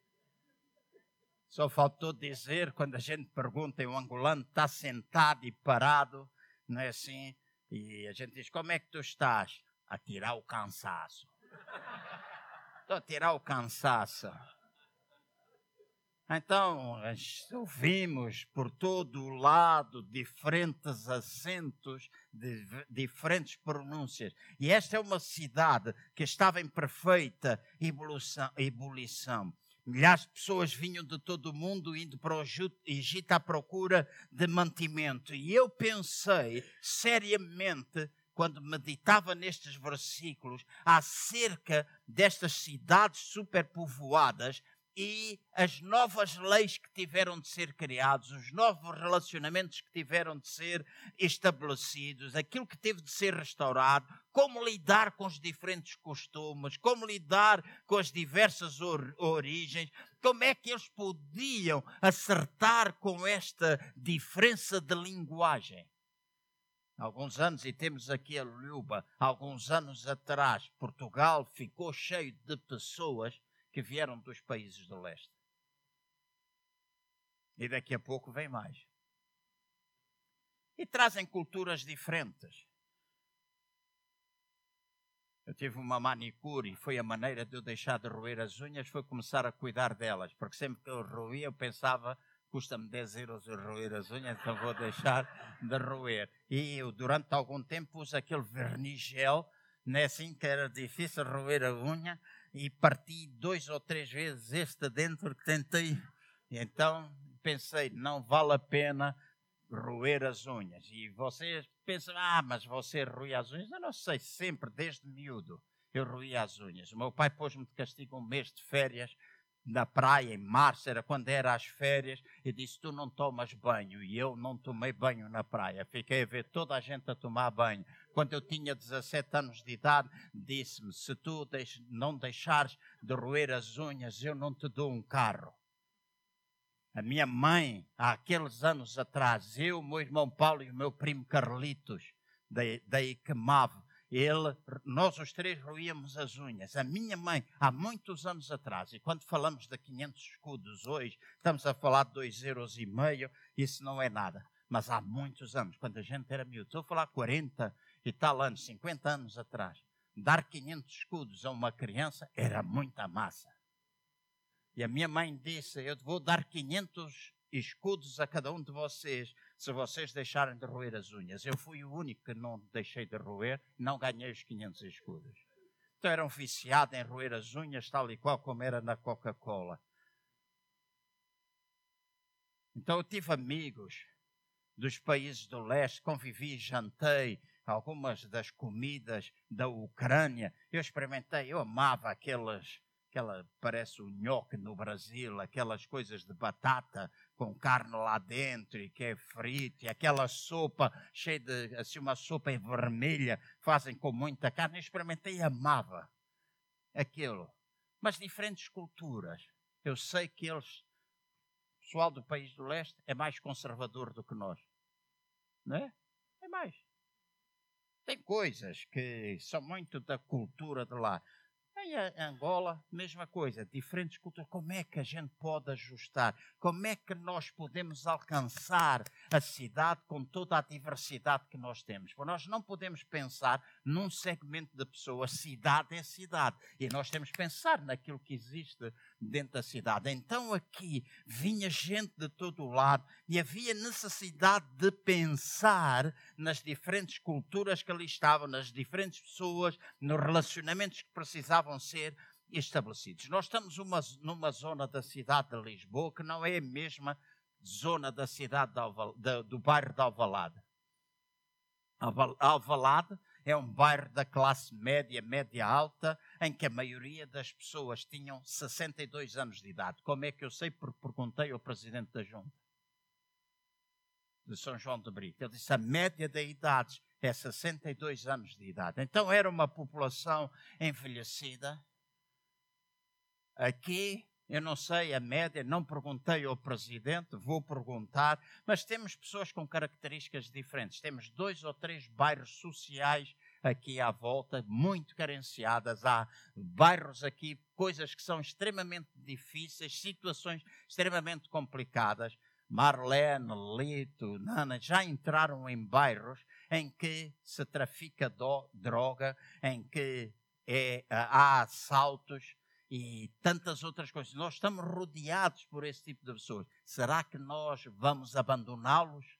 Só faltou dizer, quando a gente pergunta e o angolano está sentado e parado, não é assim? E a gente diz: Como é que tu estás? A tirar o cansaço. Estou a tirar o cansaço. Então, ouvimos por todo o lado diferentes acentos, de, diferentes pronúncias. E esta é uma cidade que estava em perfeita evolução. ebulição. Milhares de pessoas vinham de todo o mundo indo para o Egito à procura de mantimento. E eu pensei seriamente, quando meditava nestes versículos, acerca destas cidades superpovoadas e as novas leis que tiveram de ser criados, os novos relacionamentos que tiveram de ser estabelecidos, aquilo que teve de ser restaurado, como lidar com os diferentes costumes, como lidar com as diversas or origens, como é que eles podiam acertar com esta diferença de linguagem. Alguns anos, e temos aqui a Luba, alguns anos atrás, Portugal ficou cheio de pessoas que vieram dos países do leste. E daqui a pouco vem mais. E trazem culturas diferentes. Eu tive uma manicure e foi a maneira de eu deixar de roer as unhas, foi começar a cuidar delas, porque sempre que eu roía eu pensava, custa-me 10 euros eu roer as unhas, então vou deixar de roer. E eu durante algum tempo uso aquele verniz gel, não é assim que era difícil roer a unha, e parti dois ou três vezes este dentro que tentei. Então pensei, não vale a pena roer as unhas. E vocês pensam, ah, mas você roía as unhas? Eu não sei, sempre, desde miúdo, eu roía as unhas. O meu pai pôs-me de castigo um mês de férias na praia, em março, era quando era as férias, e disse: Tu não tomas banho. E eu não tomei banho na praia. Fiquei a ver toda a gente a tomar banho. Quando eu tinha 17 anos de idade, disse-me: Se tu não deixares de roer as unhas, eu não te dou um carro. A minha mãe, há aqueles anos atrás, eu, meu irmão Paulo e o meu primo Carlitos, da, da ICMAV, ele, nós os três roíamos as unhas. A minha mãe, há muitos anos atrás, e quando falamos de 500 escudos hoje, estamos a falar de 2,5 euros, e meio, isso não é nada. Mas há muitos anos, quando a gente era miúdo, estou a falar 40 e tal anos, 50 anos atrás, dar 500 escudos a uma criança era muita massa. E a minha mãe disse: Eu vou dar 500 escudos a cada um de vocês se vocês deixarem de roer as unhas. Eu fui o único que não deixei de roer, não ganhei os 500 escudos. Então era um viciado em roer as unhas, tal e qual como era na Coca-Cola. Então eu tive amigos dos países do leste, convivi, jantei algumas das comidas da Ucrânia. Eu experimentei, eu amava aquelas aquela parece o nhoque no Brasil, aquelas coisas de batata com carne lá dentro e que é frito, e aquela sopa cheia de, assim, uma sopa vermelha, fazem com muita carne. Eu experimentei e amava aquilo. Mas diferentes culturas. Eu sei que eles, o pessoal do país do leste, é mais conservador do que nós. Não é? É mais. Tem coisas que são muito da cultura de lá. Em Angola, mesma coisa, diferentes culturas. Como é que a gente pode ajustar? Como é que nós podemos alcançar a cidade com toda a diversidade que nós temos? Porque nós não podemos pensar num segmento de pessoas. Cidade é cidade. E nós temos que pensar naquilo que existe dentro da cidade. Então aqui vinha gente de todo o lado e havia necessidade de pensar nas diferentes culturas que ali estavam, nas diferentes pessoas, nos relacionamentos que precisavam ser estabelecidos. Nós estamos uma, numa zona da cidade de Lisboa que não é a mesma zona da cidade de Alval, de, do bairro de Alvalade. Alvalade é um bairro da classe média, média alta, em que a maioria das pessoas tinham 62 anos de idade. Como é que eu sei? Porque perguntei ao presidente da Junta de São João de Brito. Ele disse a média da idade é 62 anos de idade. Então era uma população envelhecida. Aqui eu não sei a média, não perguntei ao presidente, vou perguntar, mas temos pessoas com características diferentes. Temos dois ou três bairros sociais aqui à volta, muito carenciadas. Há bairros aqui, coisas que são extremamente difíceis, situações extremamente complicadas. Marlene, Lito, Nana já entraram em bairros em que se trafica do, droga, em que é, há assaltos e tantas outras coisas. Nós estamos rodeados por esse tipo de pessoas. Será que nós vamos abandoná-los?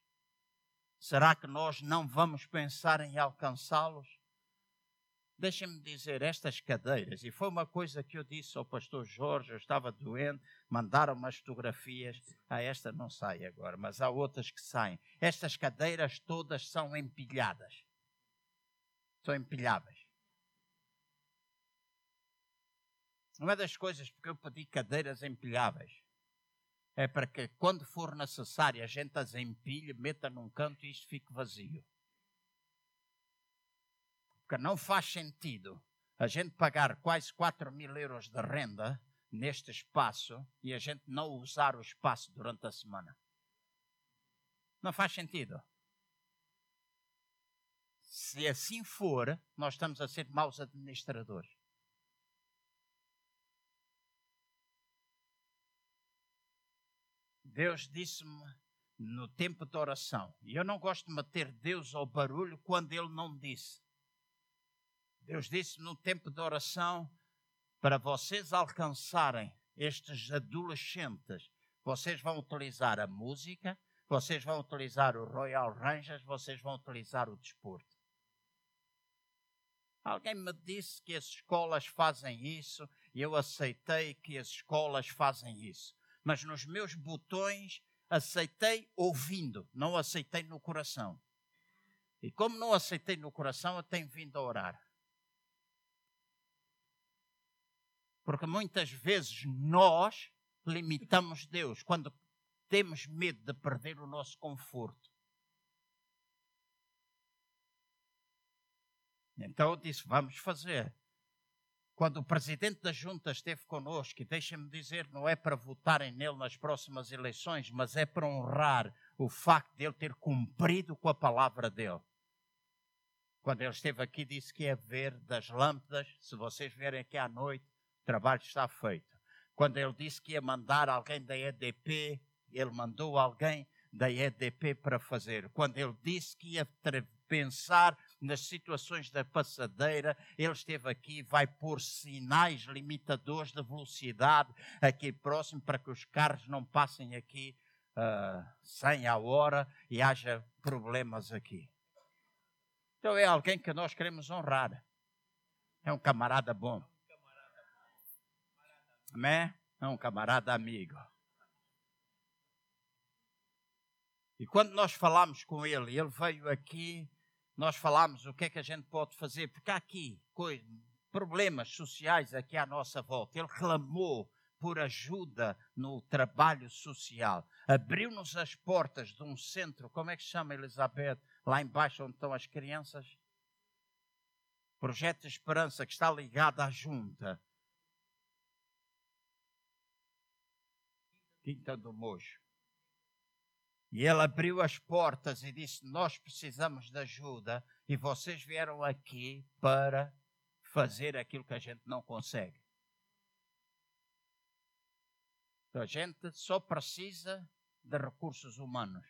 Será que nós não vamos pensar em alcançá-los? Deixem-me dizer, estas cadeiras, e foi uma coisa que eu disse ao pastor Jorge, eu estava doente, mandaram umas fotografias, ah, esta não sai agora, mas há outras que saem. Estas cadeiras todas são empilhadas. São empilháveis. Uma das coisas porque eu pedi cadeiras empilháveis é para que, quando for necessário, a gente as empilhe, meta num canto e isto fique vazio. Porque não faz sentido a gente pagar quase 4 mil euros de renda neste espaço e a gente não usar o espaço durante a semana. Não faz sentido. Se assim for, nós estamos a ser maus administradores. Deus disse-me no tempo de oração, e eu não gosto de meter Deus ao barulho quando Ele não disse. Deus disse no tempo de oração, para vocês alcançarem estes adolescentes, vocês vão utilizar a música, vocês vão utilizar o Royal Rangers, vocês vão utilizar o desporto. Alguém me disse que as escolas fazem isso e eu aceitei que as escolas fazem isso mas nos meus botões aceitei ouvindo, não aceitei no coração. E como não aceitei no coração, eu tenho vindo a orar. Porque muitas vezes nós limitamos Deus quando temos medo de perder o nosso conforto. Então eu disse: vamos fazer. Quando o presidente da junta esteve conosco, e deixem-me dizer, não é para votarem nele nas próximas eleições, mas é para honrar o facto de ele ter cumprido com a palavra dele. Quando ele esteve aqui, disse que ia ver das lâmpadas, se vocês vierem aqui à noite, o trabalho está feito. Quando ele disse que ia mandar alguém da EDP, ele mandou alguém da EDP para fazer. Quando ele disse que ia pensar nas situações da passadeira, ele esteve aqui, vai pôr sinais limitadores de velocidade aqui próximo para que os carros não passem aqui uh, 100 a hora e haja problemas aqui. Então é alguém que nós queremos honrar. É um camarada bom. Amém? É um camarada amigo. E quando nós falamos com ele, ele veio aqui nós falámos o que é que a gente pode fazer, porque há aqui problemas sociais aqui à nossa volta. Ele clamou por ajuda no trabalho social. Abriu-nos as portas de um centro, como é que se chama, Elizabeth? Lá embaixo onde estão as crianças? Projeto de Esperança, que está ligado à junta. Quinta do Mojo. E ele abriu as portas e disse: Nós precisamos de ajuda e vocês vieram aqui para fazer aquilo que a gente não consegue. Então, a gente só precisa de recursos humanos.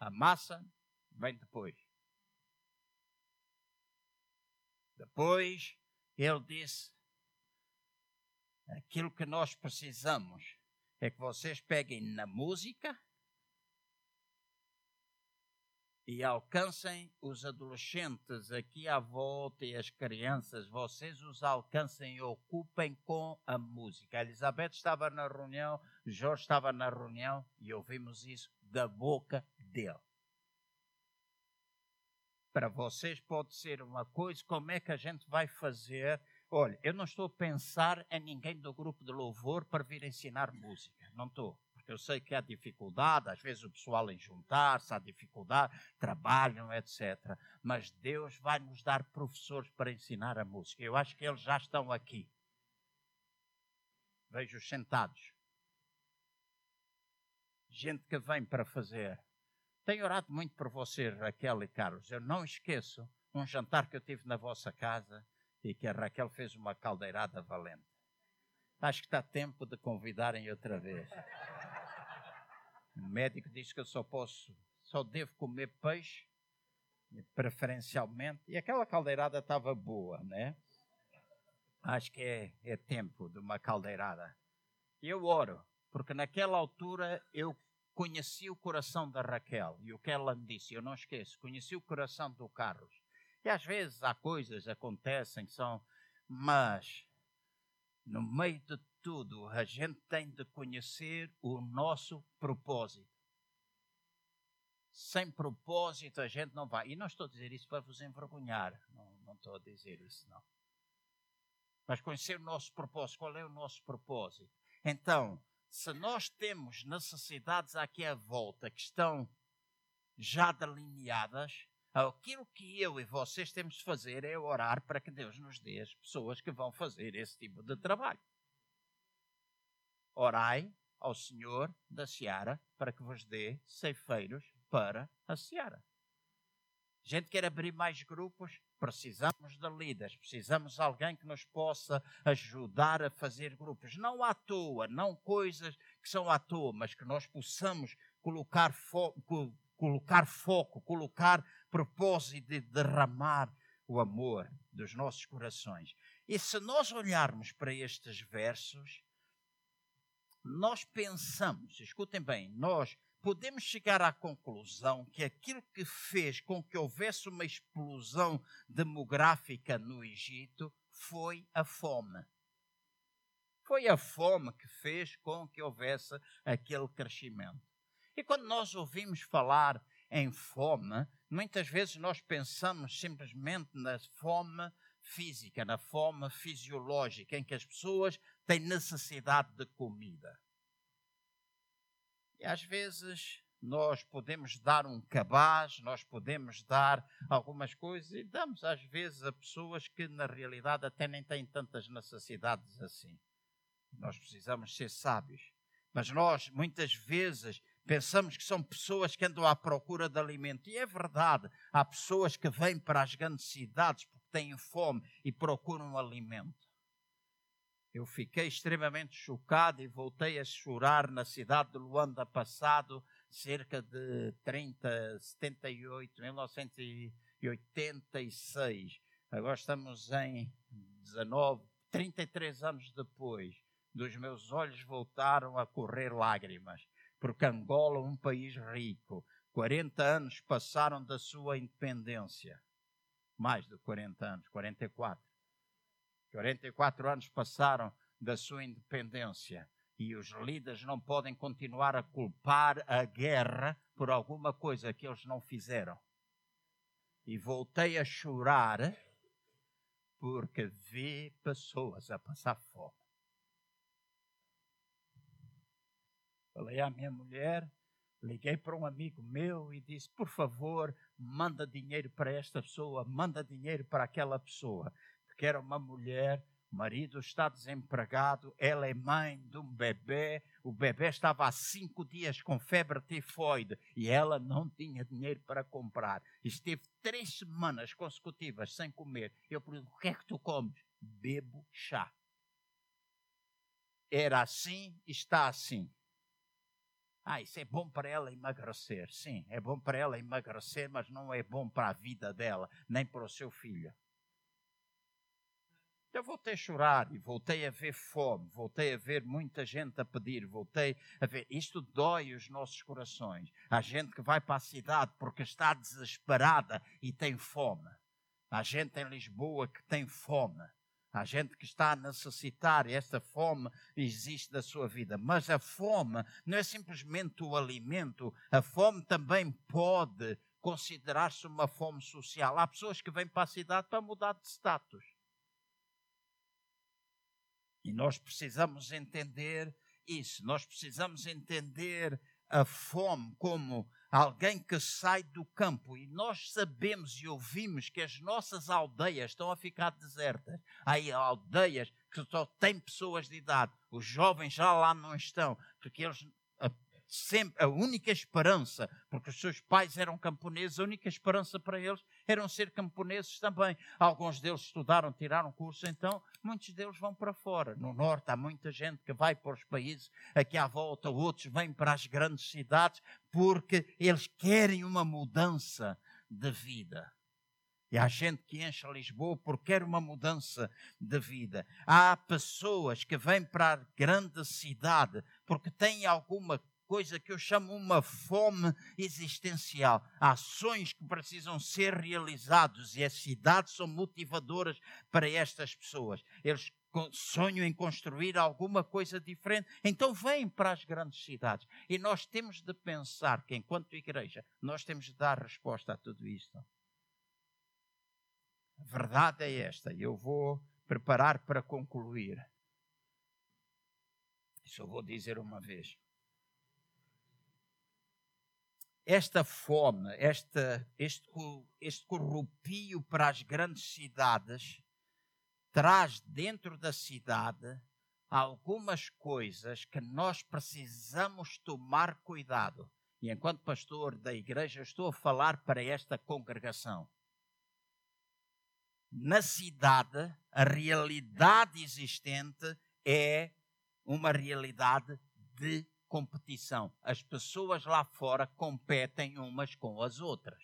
A massa vem depois. Depois, ele disse: aquilo que nós precisamos é que vocês peguem na música e alcancem os adolescentes aqui à volta e as crianças, vocês os alcancem e ocupem com a música. A Elizabeth estava na reunião, Jorge estava na reunião e ouvimos isso da boca dele. Para vocês pode ser uma coisa, como é que a gente vai fazer? Olha, eu não estou a pensar em ninguém do grupo de louvor para vir ensinar música, não estou porque eu sei que há dificuldade, às vezes o pessoal em juntar-se, há dificuldade, trabalham, etc. Mas Deus vai nos dar professores para ensinar a música. Eu acho que eles já estão aqui. Vejo-os sentados. Gente que vem para fazer. Tenho orado muito por você, Raquel e Carlos. Eu não esqueço um jantar que eu tive na vossa casa e que a Raquel fez uma caldeirada valente. Acho que está tempo de convidarem outra vez. O médico diz que eu só posso, só devo comer peixe, preferencialmente. E aquela caldeirada estava boa, né? Acho que é, é tempo de uma caldeirada. Eu oro, porque naquela altura eu conheci o coração da Raquel e o que ela me disse, eu não esqueço, conheci o coração do Carlos. E às vezes há coisas acontecem que são, mas no meio de tudo a gente tem de conhecer o nosso propósito. Sem propósito a gente não vai. E não estou a dizer isso para vos envergonhar, não, não estou a dizer isso, não. Mas conhecer o nosso propósito, qual é o nosso propósito? Então, se nós temos necessidades aqui à volta que estão já delineadas, aquilo que eu e vocês temos de fazer é orar para que Deus nos dê as pessoas que vão fazer esse tipo de trabalho. Orai ao Senhor da Seara para que vos dê ceifeiros para a Seara. A gente quer abrir mais grupos, precisamos de líderes, precisamos de alguém que nos possa ajudar a fazer grupos. Não à toa, não coisas que são à toa, mas que nós possamos colocar, fo colocar foco, colocar propósito de derramar o amor dos nossos corações. E se nós olharmos para estes versos, nós pensamos, escutem bem, nós podemos chegar à conclusão que aquilo que fez com que houvesse uma explosão demográfica no Egito foi a fome. Foi a fome que fez com que houvesse aquele crescimento. E quando nós ouvimos falar em fome, muitas vezes nós pensamos simplesmente na fome física, na fome fisiológica, em que as pessoas têm necessidade de comida. E às vezes nós podemos dar um cabaz, nós podemos dar algumas coisas e damos às vezes a pessoas que na realidade até nem têm tantas necessidades assim. Nós precisamos ser sábios. Mas nós muitas vezes pensamos que são pessoas que andam à procura de alimento. E é verdade, há pessoas que vêm para as grandes cidades porque têm fome e procuram alimento. Eu fiquei extremamente chocado e voltei a chorar na cidade de Luanda passado, cerca de 30, 78, 1986. Agora estamos em 19, 33 anos depois. Dos meus olhos voltaram a correr lágrimas, porque Angola é um país rico. 40 anos passaram da sua independência. Mais de 40 anos, 44 44 anos passaram da sua independência e os líderes não podem continuar a culpar a guerra por alguma coisa que eles não fizeram. E voltei a chorar porque vi pessoas a passar fome. Falei à minha mulher, liguei para um amigo meu e disse: por favor, manda dinheiro para esta pessoa, manda dinheiro para aquela pessoa porque era uma mulher, o marido está desempregado, ela é mãe de um bebê, o bebê estava há cinco dias com febre tifoide e ela não tinha dinheiro para comprar. Esteve três semanas consecutivas sem comer. Eu pergunto: o que é que tu comes? Bebo chá. Era assim, está assim. Ah, isso é bom para ela emagrecer. Sim, é bom para ela emagrecer, mas não é bom para a vida dela, nem para o seu filho. Eu voltei a chorar e voltei a ver fome, voltei a ver muita gente a pedir, voltei a ver. Isto dói os nossos corações. Há gente que vai para a cidade porque está desesperada e tem fome. Há gente em Lisboa que tem fome. Há gente que está a necessitar e essa fome existe da sua vida. Mas a fome não é simplesmente o alimento, a fome também pode considerar-se uma fome social. Há pessoas que vêm para a cidade para mudar de status. E nós precisamos entender isso, nós precisamos entender a fome como alguém que sai do campo e nós sabemos e ouvimos que as nossas aldeias estão a ficar desertas. Há aldeias que só têm pessoas de idade, os jovens já lá não estão, porque eles sempre a única esperança, porque os seus pais eram camponeses, a única esperança para eles eram ser camponeses também. Alguns deles estudaram, tiraram curso, então muitos deles vão para fora. No norte há muita gente que vai para os países aqui à volta, outros vêm para as grandes cidades porque eles querem uma mudança de vida. E há gente que enche Lisboa porque quer uma mudança de vida. Há pessoas que vêm para a grande cidade porque têm alguma coisa que eu chamo uma fome existencial. Há ações que precisam ser realizadas e as cidades são motivadoras para estas pessoas. Eles sonham em construir alguma coisa diferente, então vêm para as grandes cidades. E nós temos de pensar que, enquanto igreja, nós temos de dar resposta a tudo isto. A verdade é esta, e eu vou preparar para concluir. Eu vou dizer uma vez. Esta fome, esta, este, este corrupio para as grandes cidades, traz dentro da cidade algumas coisas que nós precisamos tomar cuidado. E enquanto pastor da igreja, estou a falar para esta congregação na cidade, a realidade existente é uma realidade de competição. As pessoas lá fora competem umas com as outras.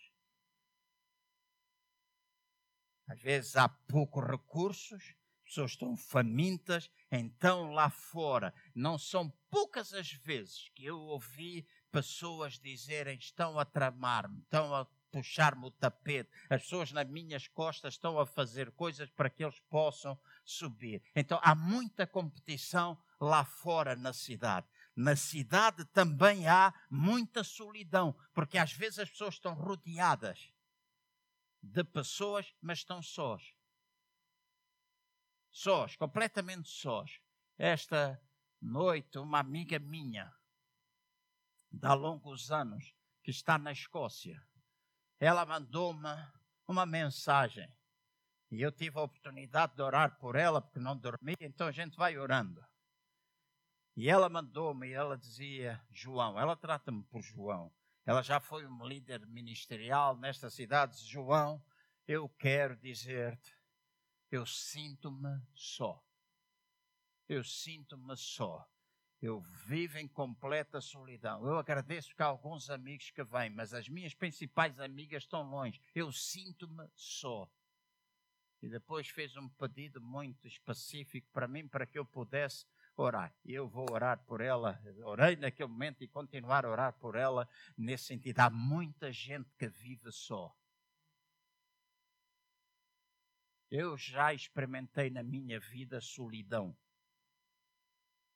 Às vezes há poucos recursos, as pessoas estão famintas, então lá fora não são poucas as vezes que eu ouvi pessoas dizerem estão a tramar-me, estão a puxar-me o tapete. As pessoas nas minhas costas estão a fazer coisas para que eles possam subir. Então há muita competição lá fora na cidade. Na cidade também há muita solidão, porque às vezes as pessoas estão rodeadas de pessoas, mas estão sós. Sós, completamente sós. Esta noite, uma amiga minha, de há longos anos, que está na Escócia, ela mandou-me uma mensagem. E eu tive a oportunidade de orar por ela, porque não dormia, então a gente vai orando. E ela mandou-me, e ela dizia, João, ela trata-me por João. Ela já foi um líder ministerial nesta cidade. João, eu quero dizer-te, eu sinto-me só. Eu sinto-me só eu vivo em completa solidão. Eu agradeço que há alguns amigos que vêm, mas as minhas principais amigas estão longe. Eu sinto-me só. E depois fez um pedido muito específico para mim, para que eu pudesse orar. E eu vou orar por ela. Orei naquele momento e continuar a orar por ela nesse sentido. Há muita gente que vive só. Eu já experimentei na minha vida solidão.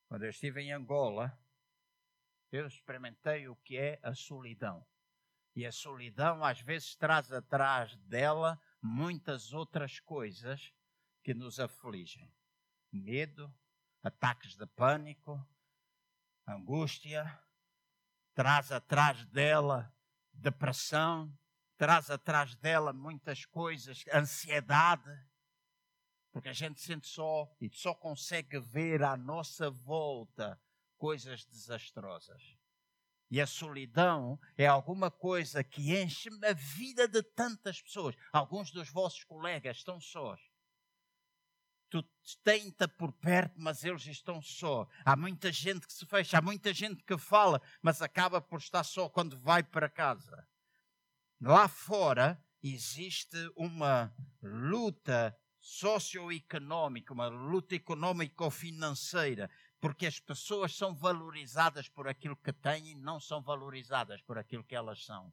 Quando eu estive em Angola, eu experimentei o que é a solidão. E a solidão às vezes traz atrás dela muitas outras coisas que nos afligem: medo, ataques de pânico, angústia, traz atrás dela depressão, traz atrás dela muitas coisas, ansiedade porque a gente sente só e só consegue ver à nossa volta coisas desastrosas. E a solidão é alguma coisa que enche a vida de tantas pessoas. Alguns dos vossos colegas estão sós. Tu tenta por perto, mas eles estão só. Há muita gente que se fecha, há muita gente que fala, mas acaba por estar só quando vai para casa. Lá fora existe uma luta socioeconómica, uma luta económico-financeira, porque as pessoas são valorizadas por aquilo que têm e não são valorizadas por aquilo que elas são.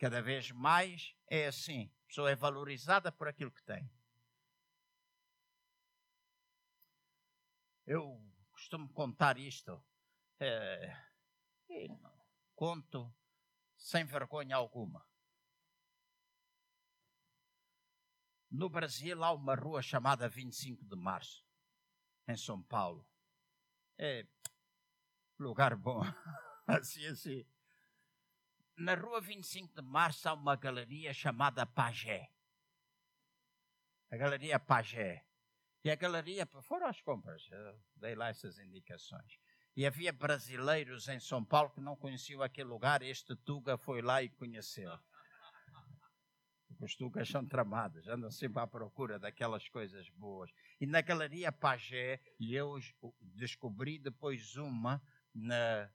Cada vez mais é assim. A pessoa é valorizada por aquilo que tem. Eu costumo contar isto. É, conto sem vergonha alguma. No Brasil há uma rua chamada 25 de Março, em São Paulo. É lugar bom. assim, assim. Na rua 25 de Março há uma galeria chamada Pagé. A galeria Pagé. E a galeria, foram as compras, eu dei lá essas indicações. E havia brasileiros em São Paulo que não conheciam aquele lugar, este Tuga foi lá e conheceu os tugas são tramados, andam sempre à procura daquelas coisas boas. E na Galeria Pagé, e eu descobri depois uma na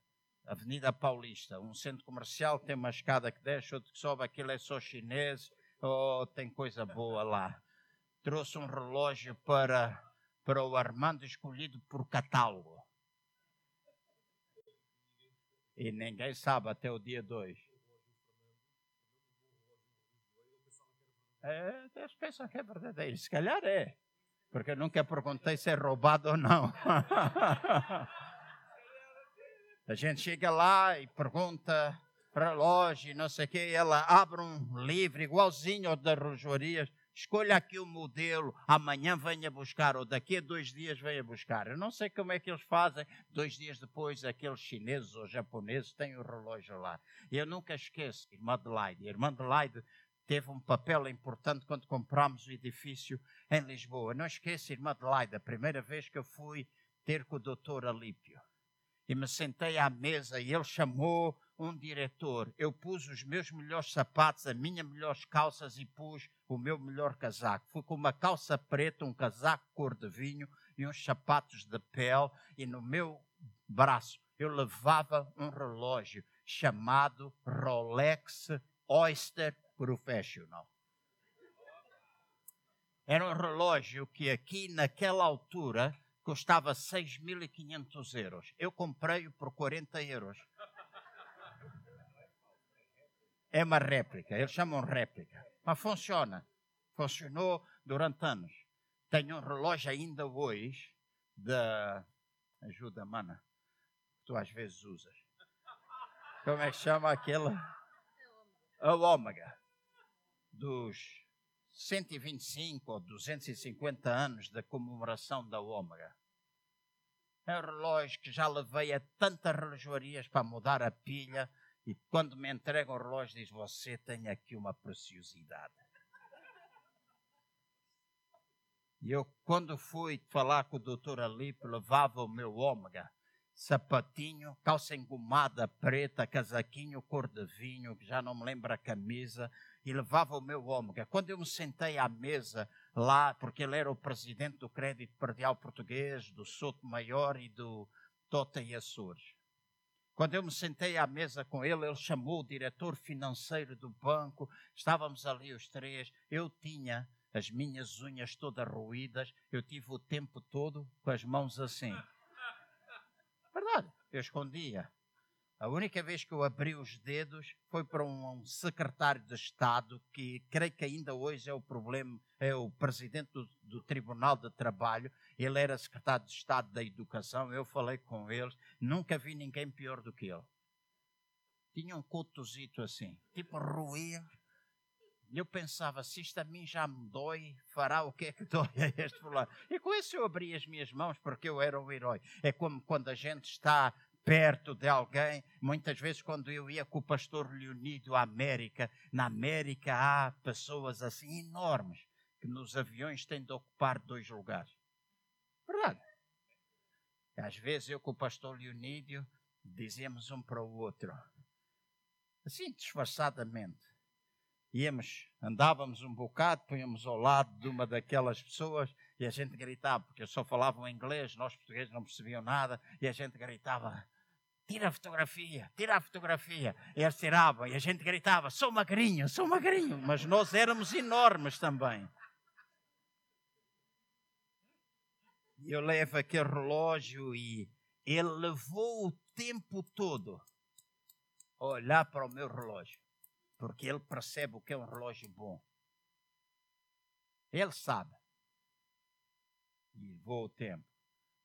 Avenida Paulista, um centro comercial, tem uma escada que desce, outro que sobe, aquilo é só chinês, Oh, tem coisa boa lá. Trouxe um relógio para, para o Armando escolhido por catálogo. E ninguém sabe até o dia 2. É, pensam que é verdadeiro. Se calhar é. Porque eu nunca perguntei se é roubado ou não. A gente chega lá e pergunta relógio, não sei o quê, ela abre um livro igualzinho ao das relojarias, escolha aqui o modelo, amanhã venha buscar, ou daqui a dois dias venha buscar. Eu não sei como é que eles fazem, dois dias depois aqueles chineses ou japoneses têm o relógio lá. Eu nunca esqueço, irmã Adelaide, irmã Adelaide teve um papel importante quando comprámos o edifício em Lisboa. Não esqueça, irmã Adelaide, a primeira vez que eu fui ter com o doutor Alípio. E me sentei à mesa e ele chamou um diretor. Eu pus os meus melhores sapatos, as minhas melhores calças e pus o meu melhor casaco. Fui com uma calça preta, um casaco cor de vinho e uns sapatos de pele. E no meu braço eu levava um relógio chamado Rolex Oyster Professional. Era um relógio que aqui naquela altura custava 6.500 euros. Eu comprei-o por 40 euros. É uma réplica, eles chamam réplica. Mas funciona. Funcionou durante anos. Tenho um relógio ainda hoje da. Ajuda, mana. Que tu às vezes usas. Como é que chama aquela? A ômega. Dos 125 ou 250 anos da comemoração da ômega. É um relógio que já levei a tantas relojoarias para mudar a pilha e quando me entrega o relógio, diz: Você tem aqui uma preciosidade. E eu, quando fui falar com o doutor Alipe, levava o meu ômega, sapatinho, calça engomada preta, casaquinho cor de vinho, que já não me lembro a camisa, e levava o meu ômega. Quando eu me sentei à mesa lá, porque ele era o presidente do Crédito Perdial Português, do Soto Maior e do Tota e Açores. Quando eu me sentei à mesa com ele, ele chamou o diretor financeiro do banco, estávamos ali os três. Eu tinha as minhas unhas todas ruídas, eu tive o tempo todo com as mãos assim. Verdade, eu escondia. A única vez que eu abri os dedos foi para um, secretário de Estado, que creio que ainda hoje é o problema, é o presidente do, do Tribunal de Trabalho, ele era secretário de Estado da Educação, eu falei com eles, nunca vi ninguém pior do que ele. Tinha um cotozito assim, tipo ruía. E eu pensava, se isto a mim já me dói, fará o que é que dói a este fulano. E com isso eu abri as minhas mãos porque eu era o herói. É como quando a gente está perto de alguém. Muitas vezes, quando eu ia com o pastor Leonido à América, na América há pessoas assim enormes que nos aviões têm de ocupar dois lugares. Verdade. Às vezes eu com o pastor Leonídio dizíamos um para o outro, assim disfarçadamente. Íamos, andávamos um bocado, punhamos ao lado de uma daquelas pessoas e a gente gritava, porque só falavam inglês, nós portugueses não percebiam nada, e a gente gritava: tira a fotografia, tira a fotografia. E eles tiravam, e a gente gritava: sou magrinho, sou magrinho. Mas nós éramos enormes também. eu levo aquele relógio e ele levou o tempo todo a olhar para o meu relógio, porque ele percebe o que é um relógio bom. Ele sabe. E levou o tempo.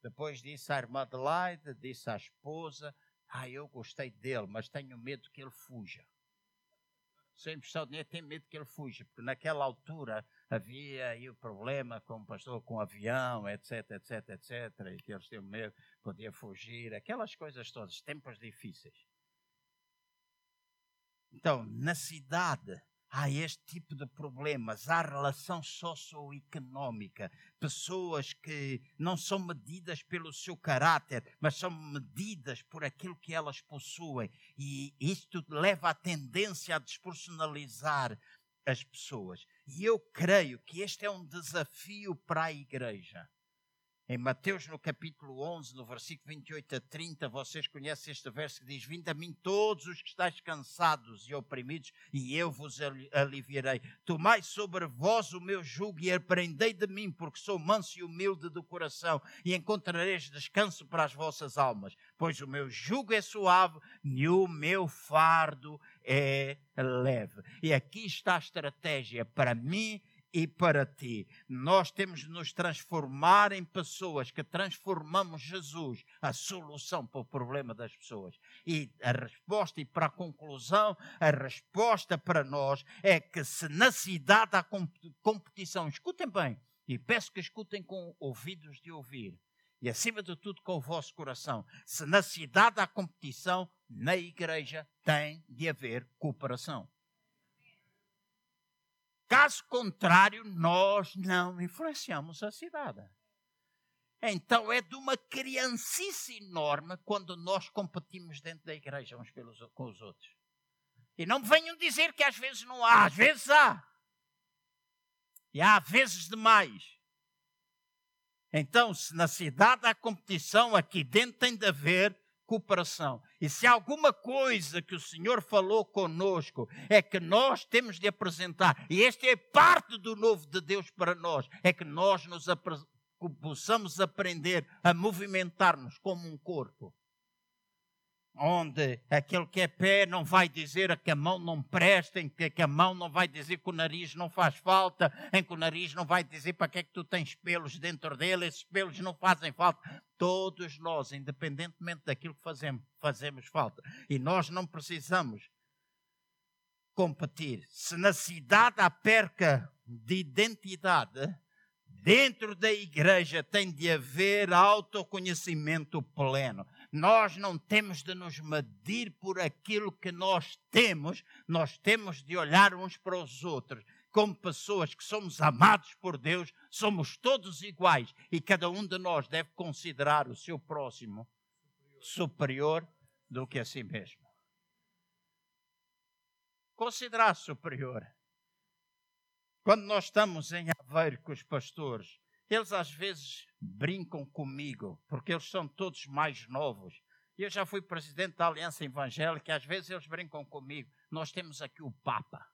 Depois disse à irmã Adelaide, disse à esposa, ah, eu gostei dele, mas tenho medo que ele fuja. Impressão de dinheiro, tenho medo que ele fuja, porque naquela altura havia aí o problema com o pastor, com o avião, etc, etc, etc, e que eles tinham medo, podia fugir, aquelas coisas todas, tempos difíceis. Então, na cidade, há este tipo de problemas, há relação socioeconómica, pessoas que não são medidas pelo seu caráter, mas são medidas por aquilo que elas possuem, e isto leva à tendência a despersonalizar as pessoas. E eu creio que este é um desafio para a igreja. Em Mateus, no capítulo 11, no versículo 28 a 30, vocês conhecem este verso que diz: Vinde a mim todos os que estáis cansados e oprimidos, e eu vos aliviarei. Tomai sobre vós o meu jugo e aprendei de mim, porque sou manso e humilde de coração, e encontrareis descanso para as vossas almas. Pois o meu jugo é suave e o meu fardo é leve. E aqui está a estratégia para mim e para ti. Nós temos de nos transformar em pessoas que transformamos Jesus, a solução para o problema das pessoas. E a resposta, e para a conclusão, a resposta para nós é que se na cidade há competição, escutem bem, e peço que escutem com ouvidos de ouvir, e acima de tudo com o vosso coração, se na cidade há competição, na igreja tem de haver cooperação. Caso contrário, nós não influenciamos a cidade. Então é de uma criancice enorme quando nós competimos dentro da igreja uns pelos, com os outros. E não me venham dizer que às vezes não há, às vezes há. E há vezes demais. Então, se na cidade há competição, aqui dentro tem de haver cooperação. E se alguma coisa que o Senhor falou conosco é que nós temos de apresentar, e esta é parte do novo de Deus para nós, é que nós nos possamos aprender a movimentar-nos como um corpo onde aquele que é pé não vai dizer que a mão não presta, em que a mão não vai dizer que o nariz não faz falta, em que o nariz não vai dizer para que é que tu tens pelos dentro dele, esses pelos não fazem falta. Todos nós, independentemente daquilo que fazemos, fazemos falta. E nós não precisamos competir. Se na cidade há perca de identidade, dentro da igreja tem de haver autoconhecimento pleno. Nós não temos de nos medir por aquilo que nós temos, nós temos de olhar uns para os outros. Como pessoas que somos amados por Deus, somos todos iguais e cada um de nós deve considerar o seu próximo superior do que a si mesmo. Considerar superior. Quando nós estamos em Aveiro com os pastores, eles às vezes brincam comigo, porque eles são todos mais novos. Eu já fui presidente da Aliança Evangélica, às vezes eles brincam comigo. Nós temos aqui o Papa.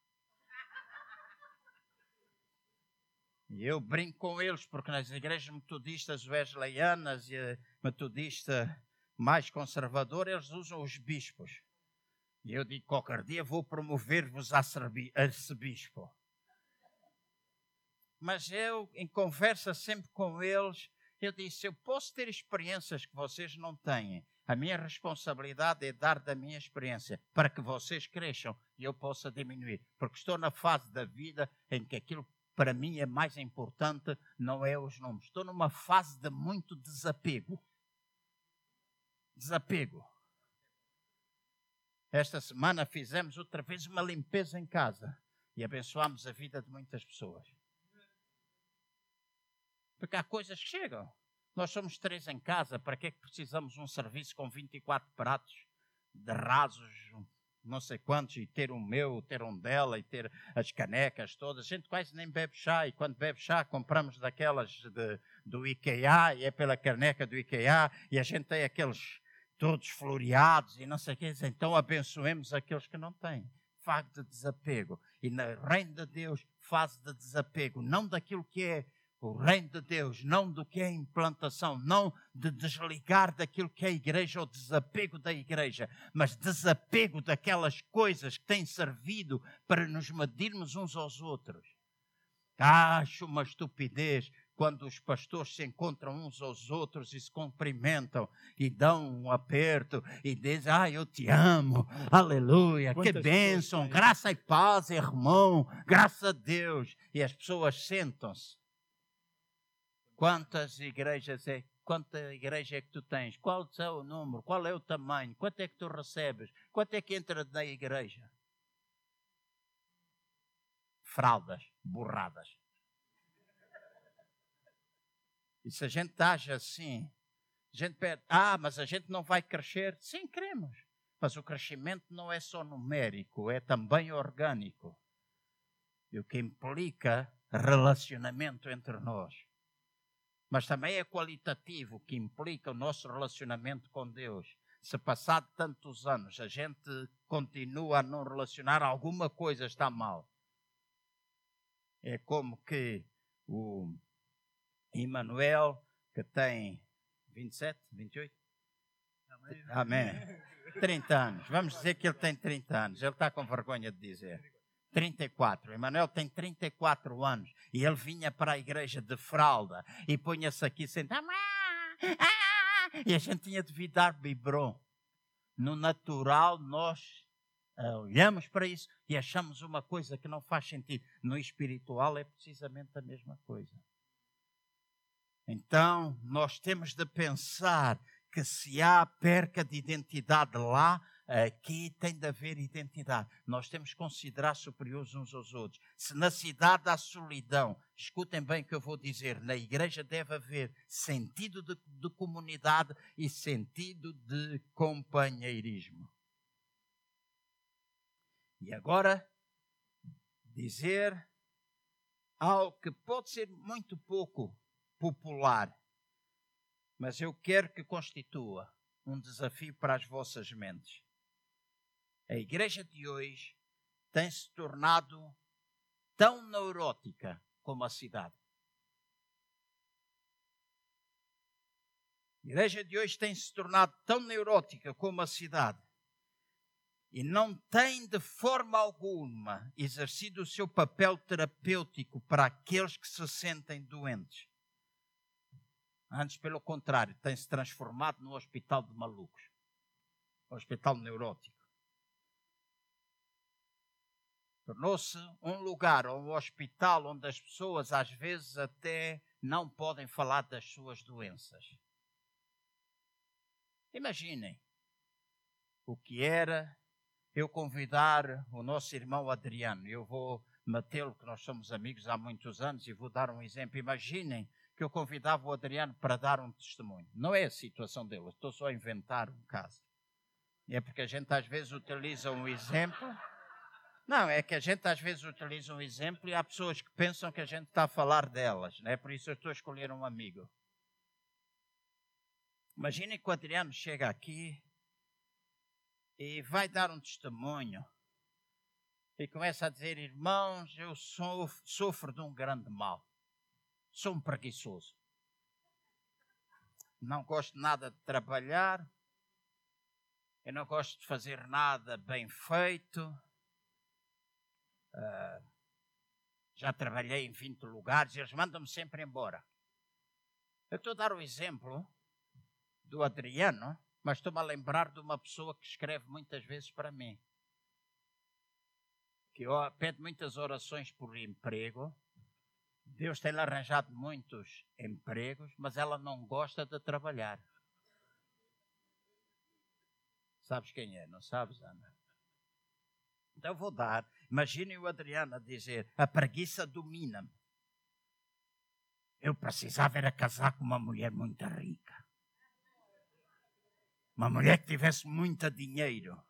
E eu brinco com eles, porque nas igrejas metodistas wesleyanas e a metodista mais conservadora, eles usam os bispos. E eu digo, qualquer dia vou promover-vos a arcebispo mas eu, em conversa sempre com eles, eu disse: eu posso ter experiências que vocês não têm. A minha responsabilidade é dar da minha experiência para que vocês cresçam e eu possa diminuir. Porque estou na fase da vida em que aquilo para mim é mais importante não é os números. Estou numa fase de muito desapego. Desapego. Esta semana fizemos outra vez uma limpeza em casa e abençoamos a vida de muitas pessoas. Porque há coisas que chegam. Nós somos três em casa, para que é que precisamos um serviço com 24 pratos de rasos, não sei quantos, e ter um meu, ter um dela, e ter as canecas todas. A gente quase nem bebe chá, e quando bebe chá compramos daquelas de, do IKEA, e é pela caneca do IKEA, e a gente tem aqueles todos floreados e não sei o que. Então abençoemos aqueles que não têm. Fase de desapego. E na reino de Deus, fase de desapego, não daquilo que é o reino de Deus, não do que é implantação, não de desligar daquilo que é a igreja ou desapego da igreja, mas desapego daquelas coisas que têm servido para nos medirmos uns aos outros. Acho uma estupidez quando os pastores se encontram uns aos outros e se cumprimentam e dão um aperto e dizem: Ah, eu te amo, aleluia, Quantas que bênção, graça e paz, irmão, graças a Deus. E as pessoas sentam-se Quantas igrejas é? Quanta igreja é que tu tens? Qual é o número? Qual é o tamanho? Quanto é que tu recebes? Quanto é que entra na igreja? Fraldas, borradas. E se a gente age assim, a gente pede, ah, mas a gente não vai crescer. Sim, queremos. Mas o crescimento não é só numérico, é também orgânico. E o que implica relacionamento entre nós. Mas também é qualitativo, que implica o nosso relacionamento com Deus. Se passado tantos anos a gente continua a não relacionar, alguma coisa está mal. É como que o Emmanuel, que tem 27, 28? Amém. Amém. 30 anos. Vamos dizer que ele tem 30 anos. Ele está com vergonha de dizer. 34. Emanuel tem 34 anos e ele vinha para a igreja de fralda e punha-se aqui sentado. E a gente tinha de vir dar biberon. No natural, nós uh, olhamos para isso e achamos uma coisa que não faz sentido. No espiritual, é precisamente a mesma coisa. Então, nós temos de pensar que se há perca de identidade lá, aqui tem de haver identidade. Nós temos que considerar superiores uns aos outros. Se na cidade há solidão, escutem bem o que eu vou dizer, na igreja deve haver sentido de, de comunidade e sentido de companheirismo. E agora, dizer algo que pode ser muito pouco popular mas eu quero que constitua um desafio para as vossas mentes. A igreja de hoje tem se tornado tão neurótica como a cidade. A igreja de hoje tem se tornado tão neurótica como a cidade e não tem de forma alguma exercido o seu papel terapêutico para aqueles que se sentem doentes. Antes, pelo contrário, tem se transformado no hospital de malucos hospital neurótico. Tornou-se um lugar, um hospital onde as pessoas às vezes até não podem falar das suas doenças. Imaginem o que era eu convidar o nosso irmão Adriano. Eu vou matê-lo, que nós somos amigos há muitos anos, e vou dar um exemplo. Imaginem que eu convidava o Adriano para dar um testemunho. Não é a situação dele, estou só a inventar um caso. É porque a gente às vezes utiliza um exemplo. Não, é que a gente às vezes utiliza um exemplo e há pessoas que pensam que a gente está a falar delas, né? Por isso eu estou a escolher um amigo. Imagine que o Adriano chega aqui e vai dar um testemunho e começa a dizer: Irmãos, eu sofro, sofro de um grande mal sou um preguiçoso. Não gosto nada de trabalhar. Eu não gosto de fazer nada bem feito. Uh, já trabalhei em 20 lugares e eles mandam-me sempre embora. Eu estou a dar o exemplo do Adriano, mas estou-me a lembrar de uma pessoa que escreve muitas vezes para mim. Que pede muitas orações por emprego Deus tem-lhe arranjado muitos empregos, mas ela não gosta de trabalhar. Sabes quem é? Não sabes, Ana? Então vou dar. Imaginem o Adriano a dizer: a preguiça domina-me. Eu precisava era casar com uma mulher muito rica. Uma mulher que tivesse muito dinheiro.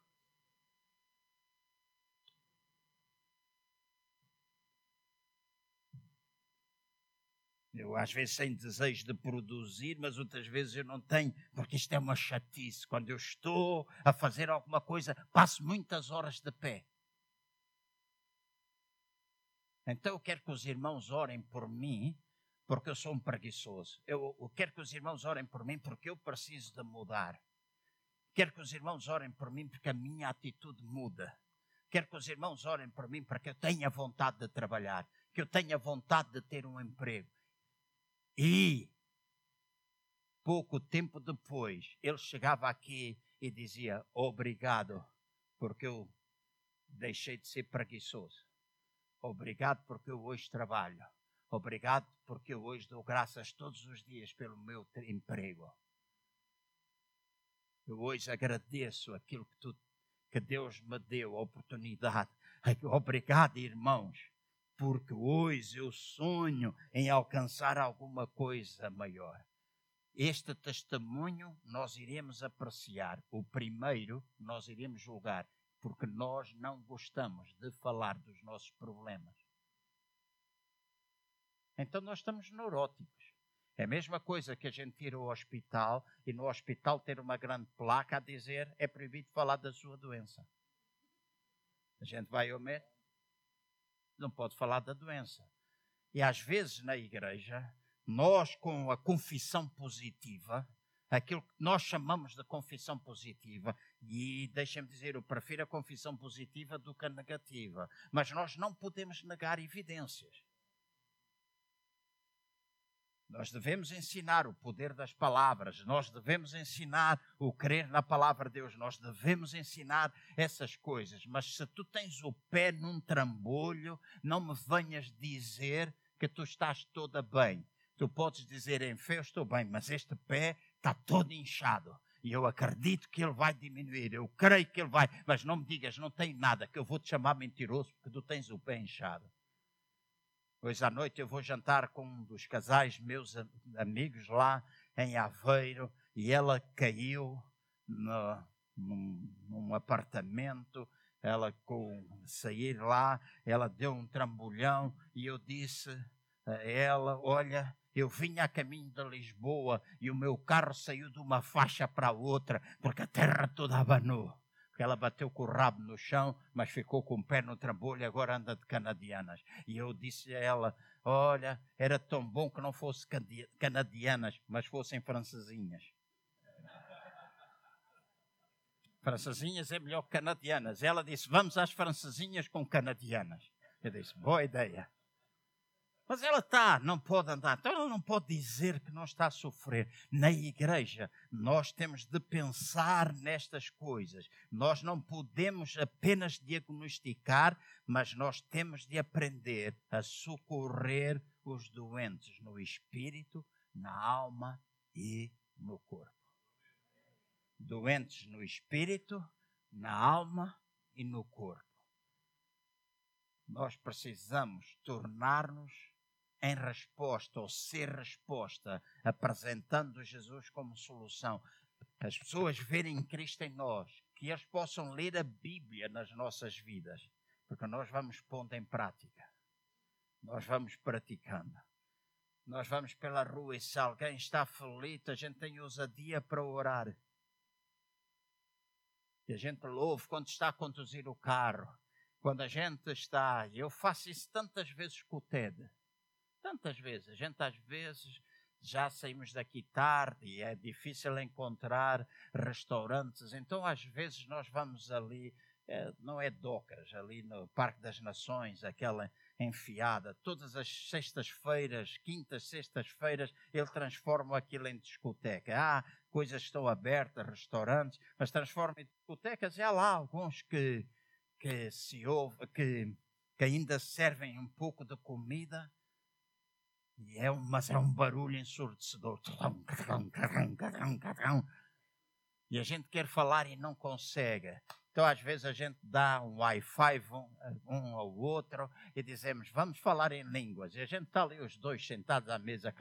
Eu às vezes tenho desejo de produzir, mas outras vezes eu não tenho, porque isto é uma chatice. Quando eu estou a fazer alguma coisa, passo muitas horas de pé. Então eu quero que os irmãos orem por mim, porque eu sou um preguiçoso. Eu, eu quero que os irmãos orem por mim, porque eu preciso de mudar. Quero que os irmãos orem por mim, porque a minha atitude muda. Quero que os irmãos orem por mim, para que eu tenha vontade de trabalhar, que eu tenha vontade de ter um emprego e pouco tempo depois, ele chegava aqui e dizia: Obrigado, porque eu deixei de ser preguiçoso. Obrigado, porque eu hoje trabalho. Obrigado, porque eu hoje dou graças todos os dias pelo meu emprego. Eu hoje agradeço aquilo que, tu, que Deus me deu, a oportunidade. Obrigado, irmãos porque hoje eu sonho em alcançar alguma coisa maior. Este testemunho nós iremos apreciar. O primeiro nós iremos julgar, porque nós não gostamos de falar dos nossos problemas. Então nós estamos neuróticos. É a mesma coisa que a gente ir ao hospital e no hospital ter uma grande placa a dizer é proibido falar da sua doença. A gente vai ao médico, não pode falar da doença. E às vezes na igreja, nós com a confissão positiva, aquilo que nós chamamos de confissão positiva, e deixem-me dizer, eu prefiro a confissão positiva do que a negativa, mas nós não podemos negar evidências. Nós devemos ensinar o poder das palavras, nós devemos ensinar o crer na palavra de Deus, nós devemos ensinar essas coisas. Mas se tu tens o pé num trambolho, não me venhas dizer que tu estás toda bem. Tu podes dizer em fé, eu estou bem, mas este pé está todo inchado. E eu acredito que ele vai diminuir, eu creio que ele vai, mas não me digas, não tem nada, que eu vou te chamar mentiroso porque tu tens o pé inchado. Hoje à noite eu vou jantar com um dos casais meus amigos lá em Aveiro e ela caiu no, num, num apartamento. Ela, com sair lá, ela deu um trambolhão e eu disse a ela: Olha, eu vinha a caminho de Lisboa e o meu carro saiu de uma faixa para outra porque a terra toda abanou ela bateu com o rabo no chão, mas ficou com o pé no trambolho e agora anda de canadianas. E eu disse a ela: Olha, era tão bom que não fosse canadianas, mas fossem francesinhas. francesinhas é melhor que canadianas. Ela disse: Vamos às francesinhas com canadianas. Eu disse: Boa ideia. Mas ela está, não pode andar, então ela não pode dizer que não está a sofrer. Na igreja, nós temos de pensar nestas coisas. Nós não podemos apenas diagnosticar, mas nós temos de aprender a socorrer os doentes no espírito, na alma e no corpo. Doentes no espírito, na alma e no corpo. Nós precisamos tornar-nos em resposta ou ser resposta, apresentando Jesus como solução. As pessoas verem Cristo em nós, que eles possam ler a Bíblia nas nossas vidas, porque nós vamos pondo em prática, nós vamos praticando. Nós vamos pela rua e se alguém está aflito, a gente tem ousadia para orar. E a gente louva quando está a conduzir o carro, quando a gente está. Eu faço isso tantas vezes com o TED tantas vezes. A gente às vezes já saímos daqui tarde e é difícil encontrar restaurantes, então às vezes nós vamos ali, é, não é Docas, ali no Parque das Nações, aquela enfiada, todas as sextas-feiras, quintas, sextas-feiras, ele transforma aquilo em discoteca. Ah, coisas estão abertas, restaurantes, mas transforma em discotecas e há lá alguns que, que se ouve, que, que ainda servem um pouco de comida e é mas é um barulho ensurdecedor. E a gente quer falar e não consegue. Então, às vezes, a gente dá um Wi-Fi um ao outro e dizemos, vamos falar em línguas. E a gente está ali, os dois sentados à mesa,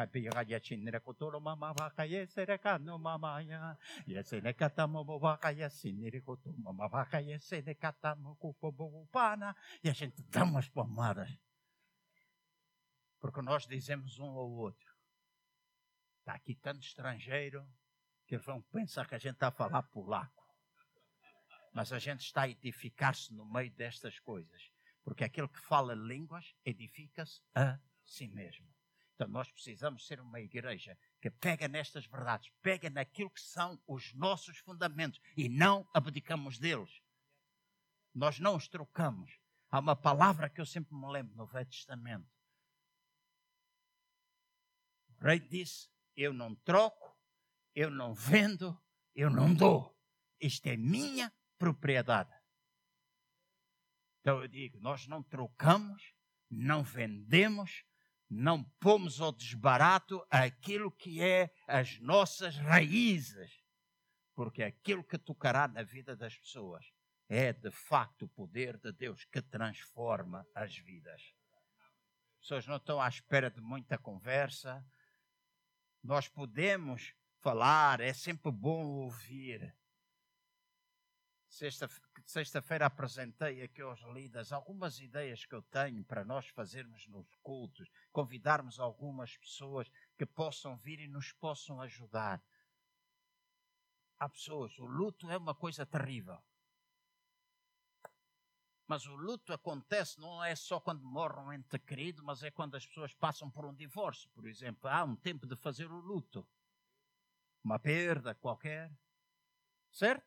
e a gente dá umas palmadas porque nós dizemos um ao outro: está aqui tanto estrangeiro que vão pensar que a gente está a falar polaco. Mas a gente está a edificar-se no meio destas coisas. Porque aquele que fala línguas edifica-se a si mesmo. Então nós precisamos ser uma igreja que pega nestas verdades, pega naquilo que são os nossos fundamentos e não abdicamos deles. Nós não os trocamos. Há uma palavra que eu sempre me lembro no Velho Testamento rei disse: Eu não troco, eu não vendo, eu não dou. Isto é minha propriedade. Então eu digo: nós não trocamos, não vendemos, não pomos ao desbarato aquilo que é as nossas raízes, porque aquilo que tocará na vida das pessoas é de facto o poder de Deus que transforma as vidas. As pessoas não estão à espera de muita conversa, nós podemos falar, é sempre bom ouvir. Sexta-feira sexta apresentei aqui aos líderes algumas ideias que eu tenho para nós fazermos nos cultos, convidarmos algumas pessoas que possam vir e nos possam ajudar. Há pessoas, o luto é uma coisa terrível. Mas o luto acontece não é só quando morre um ente querido, mas é quando as pessoas passam por um divórcio, por exemplo. Há um tempo de fazer o luto. Uma perda qualquer. Certo?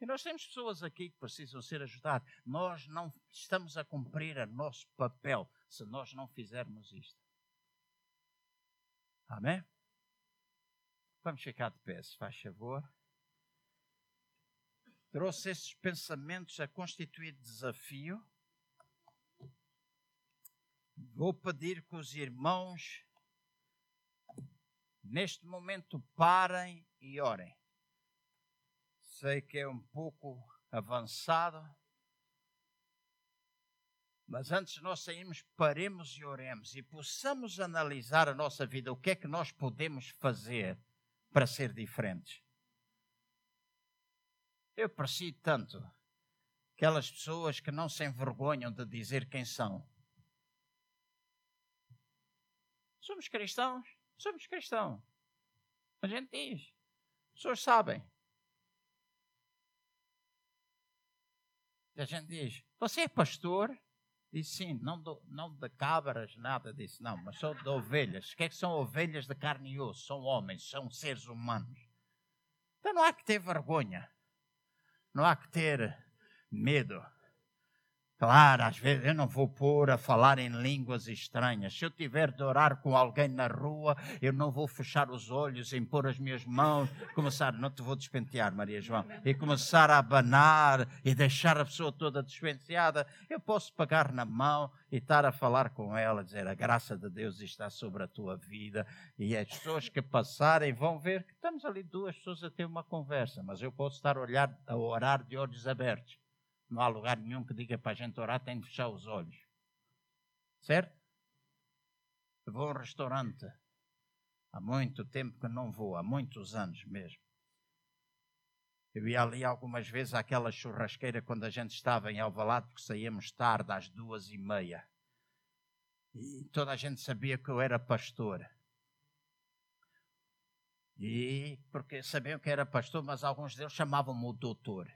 E nós temos pessoas aqui que precisam ser ajudadas. Nós não estamos a cumprir o nosso papel se nós não fizermos isto. Amém? Vamos ficar de pé, se faz favor trouxe esses pensamentos a constituir desafio. Vou pedir que os irmãos, neste momento, parem e orem. Sei que é um pouco avançado, mas antes de nós sairmos, paremos e oremos e possamos analisar a nossa vida, o que é que nós podemos fazer para ser diferentes. Eu aprecio tanto aquelas pessoas que não se envergonham de dizer quem são. Somos cristãos? Somos cristãos. A gente diz. As pessoas sabem. A gente diz: Você é pastor? Diz sim, não, do, não de cabras, nada disso, não, mas sou de ovelhas. O que é que são ovelhas de carne e osso? São homens, são seres humanos. Então não há que ter vergonha. Não há que ter medo. Claro, às vezes eu não vou pôr a falar em línguas estranhas. Se eu tiver de orar com alguém na rua, eu não vou fechar os olhos, em pôr as minhas mãos, começar, não te vou despentear, Maria João, e começar a abanar e deixar a pessoa toda despenteada. Eu posso pegar na mão e estar a falar com ela, dizer a graça de Deus está sobre a tua vida. E as pessoas que passarem vão ver que estamos ali duas pessoas a ter uma conversa, mas eu posso estar a, olhar, a orar de olhos abertos. Não há lugar nenhum que diga para a gente orar, tem de fechar os olhos. Certo? Eu vou a um restaurante. Há muito tempo que não vou, há muitos anos mesmo. Eu ia ali algumas vezes àquela churrasqueira quando a gente estava em Alvalade, porque saíamos tarde, às duas e meia. E toda a gente sabia que eu era pastor. E porque sabiam que era pastor, mas alguns deles chamavam-me o doutor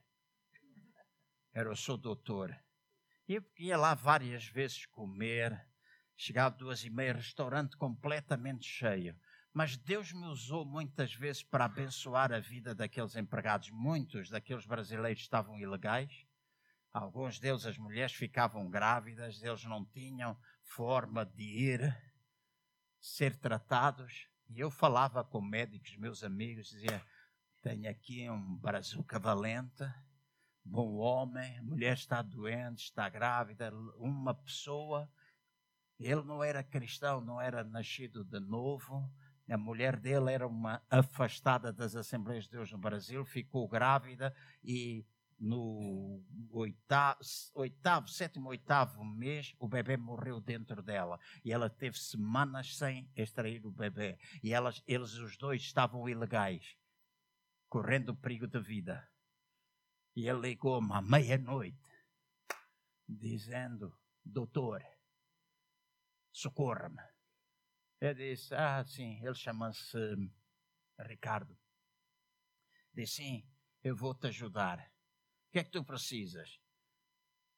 era o seu doutor. Eu ia lá várias vezes comer, chegava duas e meia, restaurante completamente cheio. Mas Deus me usou muitas vezes para abençoar a vida daqueles empregados. Muitos daqueles brasileiros estavam ilegais. Alguns deles, as mulheres ficavam grávidas, eles não tinham forma de ir ser tratados. E eu falava com médicos, meus amigos, dizia: Tenho aqui um brazuca valente bom homem, a mulher está doente, está grávida, uma pessoa. Ele não era cristão, não era nascido de novo. A mulher dele era uma afastada das Assembleias de Deus no Brasil, ficou grávida e no oitavo, oitavo, sétimo, oitavo mês, o bebê morreu dentro dela. E ela teve semanas sem extrair o bebê. E elas, eles, os dois, estavam ilegais, correndo perigo de vida. E ele ligou-me à meia-noite, dizendo: Doutor, socorra-me. Eu disse: Ah, sim, ele chama-se Ricardo. Disse: Sim, eu vou te ajudar. O que é que tu precisas?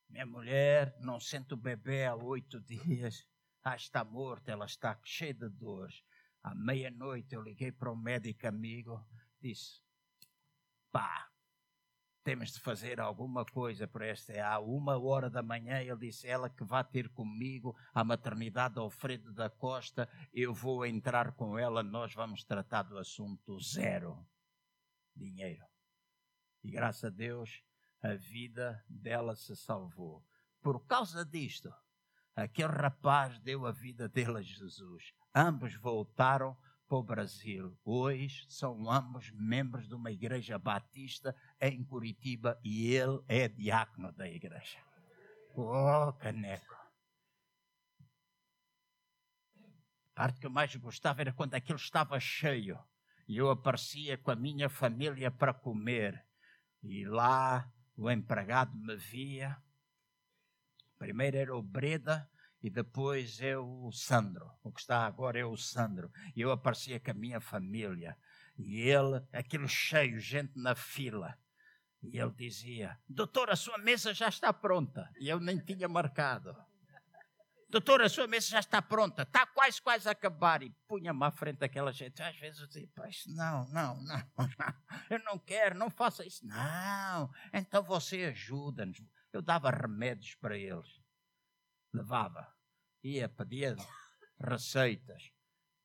Minha mulher não sente o bebê há oito dias. Ah, está morta, ela está cheia de dores. À meia-noite eu liguei para um médico amigo, disse: Pá, temos de fazer alguma coisa por esta. À uma hora da manhã, ele disse: Ela que vai ter comigo à maternidade Alfredo da Costa, eu vou entrar com ela, nós vamos tratar do assunto zero. Dinheiro. E graças a Deus, a vida dela se salvou. Por causa disto, aquele rapaz deu a vida dele a Jesus. Ambos voltaram para o Brasil. Hoje são ambos membros de uma igreja batista em Curitiba e ele é diácono da igreja. Oh, caneco. A parte que eu mais gostava era quando aquilo estava cheio e eu aparecia com a minha família para comer. E lá o empregado me via. Primeiro era o Breda e depois é o Sandro. O que está agora é o Sandro. E eu aparecia com a minha família. E ele, aquilo cheio, gente na fila. E ele dizia: Doutor, a sua mesa já está pronta. E eu nem tinha marcado. Doutor, a sua mesa já está pronta, está quase, quase a acabar. E punha-me à frente daquela gente. Às vezes eu dizia, não, não, não, não, eu não quero, não faça isso. Não, então você ajuda-nos. Eu dava remédios para eles. Levava, ia, pedia receitas,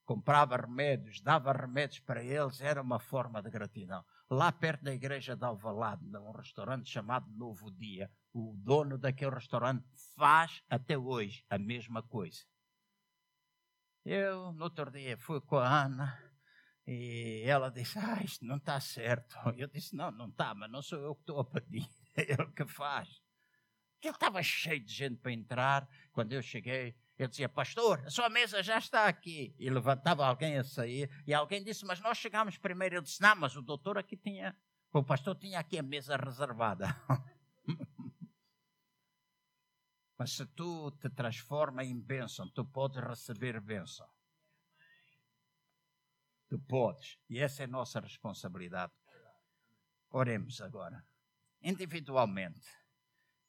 comprava remédios, dava remédios para eles, era uma forma de gratidão. Lá perto da igreja de Alvalade, num restaurante chamado Novo Dia, o dono daquele restaurante faz até hoje a mesma coisa. Eu, no outro dia, fui com a Ana e ela disse: Ah, isto não está certo. Eu disse: Não, não está, mas não sou eu que estou a pedir, é ele que faz. Ele estava cheio de gente para entrar. Quando eu cheguei, eu dizia: Pastor, a sua mesa já está aqui. E levantava alguém a sair. E alguém disse: Mas nós chegámos primeiro. Eu disse: Não, mas o doutor aqui tinha, o pastor tinha aqui a mesa reservada. Mas se tu te transforma em bênção, tu podes receber bênção. Tu podes. E essa é a nossa responsabilidade. Oremos agora. Individualmente,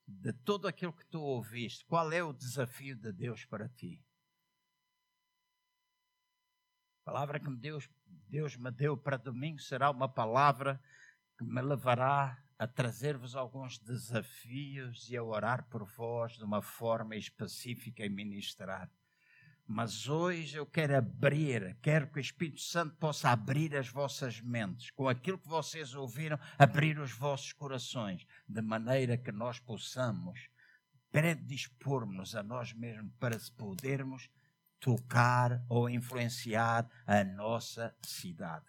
de tudo aquilo que tu ouviste, qual é o desafio de Deus para ti? A palavra que Deus, Deus me deu para domingo será uma palavra que me levará a trazer-vos alguns desafios e a orar por vós de uma forma específica e ministrar. Mas hoje eu quero abrir, quero que o Espírito Santo possa abrir as vossas mentes, com aquilo que vocês ouviram, abrir os vossos corações, de maneira que nós possamos predispor-nos a nós mesmos para podermos tocar ou influenciar a nossa cidade.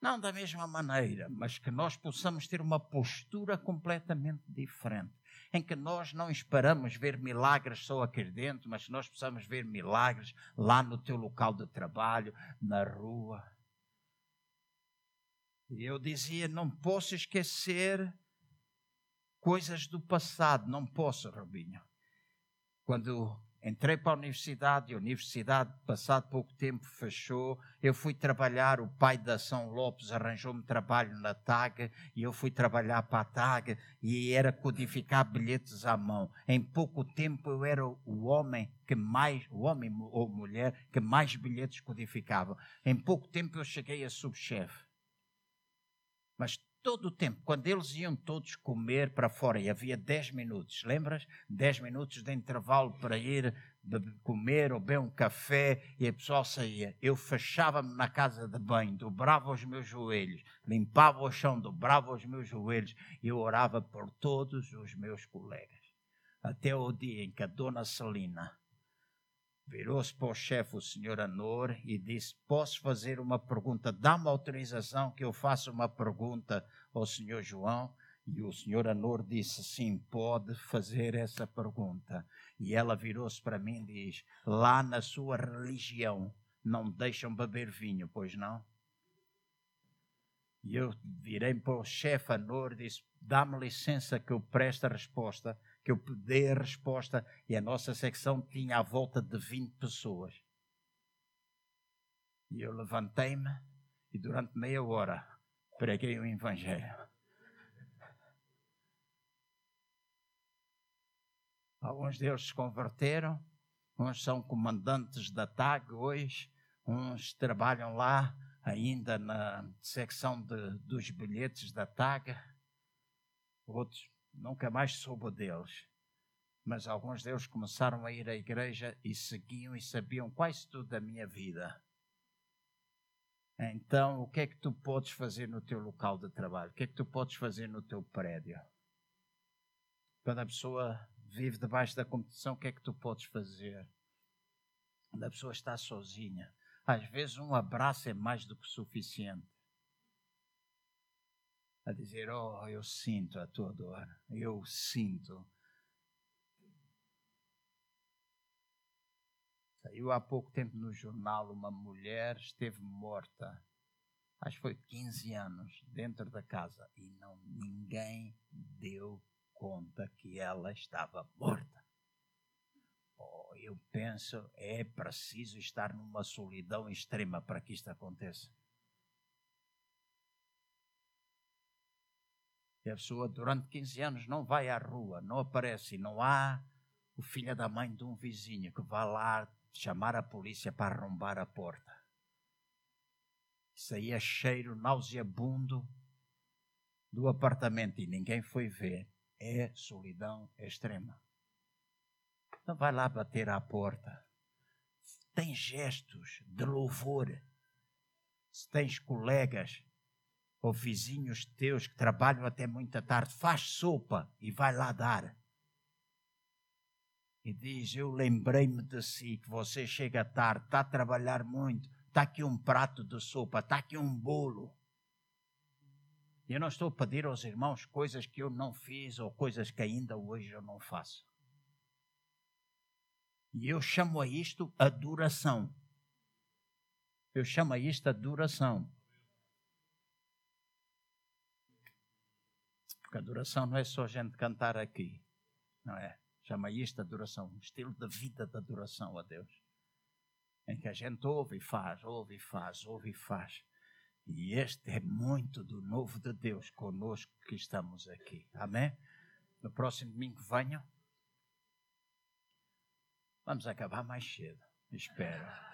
Não da mesma maneira, mas que nós possamos ter uma postura completamente diferente, em que nós não esperamos ver milagres só aqui dentro, mas nós possamos ver milagres lá no teu local de trabalho, na rua. E eu dizia: não posso esquecer coisas do passado, não posso, Robinho. Quando Entrei para a universidade, a universidade, passado pouco tempo, fechou. Eu fui trabalhar, o pai da São Lopes arranjou-me trabalho na TAG e eu fui trabalhar para a TAG e era codificar bilhetes à mão. Em pouco tempo eu era o homem que mais, o homem ou mulher que mais bilhetes codificava. Em pouco tempo eu cheguei a subchefe. Mas todo o tempo, quando eles iam todos comer para fora, e havia 10 minutos, lembras? 10 minutos de intervalo para ir comer ou beber um café, e a pessoa saía. Eu fechava-me na casa de banho, dobrava os meus joelhos, limpava o chão, dobrava os meus joelhos, e eu orava por todos os meus colegas. Até o dia em que a dona Celina Virou-se para o chefe, o senhor Anor, e disse: Posso fazer uma pergunta? Dá-me autorização que eu faça uma pergunta ao senhor João? E o senhor Anor disse: Sim, pode fazer essa pergunta. E ela virou-se para mim e diz: Lá na sua religião não deixam beber vinho, pois não? E eu virei para o chefe Anor e disse: Dá-me licença que eu preste a resposta que eu dei a resposta e a nossa secção tinha à volta de 20 pessoas. E eu levantei-me e durante meia hora preguei o Evangelho. Alguns deles se converteram, uns são comandantes da TAG hoje, uns trabalham lá ainda na secção de, dos bilhetes da TAG, outros nunca mais soube deles. Mas alguns deles começaram a ir à igreja e seguiam e sabiam quase tudo da minha vida. Então, o que é que tu podes fazer no teu local de trabalho? O que é que tu podes fazer no teu prédio? Quando a pessoa vive debaixo da competição, o que é que tu podes fazer? Quando a pessoa está sozinha, às vezes um abraço é mais do que suficiente a dizer: Oh, eu sinto a tua dor, eu sinto. Saiu há pouco tempo no jornal: uma mulher esteve morta acho que foi 15 anos dentro da casa e não ninguém deu conta que ela estava morta. Oh, eu penso é preciso estar numa solidão extrema para que isto aconteça. E a pessoa durante 15 anos não vai à rua, não aparece, não há o filho da mãe de um vizinho que vá lá chamar a polícia para arrombar a porta. Saía cheiro nauseabundo do apartamento e ninguém foi ver. É solidão extrema. Então vai lá bater à porta. Tem gestos de louvor. Se tens colegas ou vizinhos teus que trabalham até muita tarde, faz sopa e vai lá dar. E diz: Eu lembrei-me de si, que você chega tarde, está a trabalhar muito, está aqui um prato de sopa, está aqui um bolo. Eu não estou a pedir aos irmãos coisas que eu não fiz ou coisas que ainda hoje eu não faço. E eu chamo a isto adoração. Eu chamo a isto adoração. Porque adoração não é só a gente cantar aqui, não é? Chama isto adoração, um estilo de vida de adoração a Deus. Em que a gente ouve e faz, ouve e faz, ouve e faz. E este é muito do novo de Deus conosco que estamos aqui. Amém? No próximo domingo venham. Vamos acabar mais cedo, espero.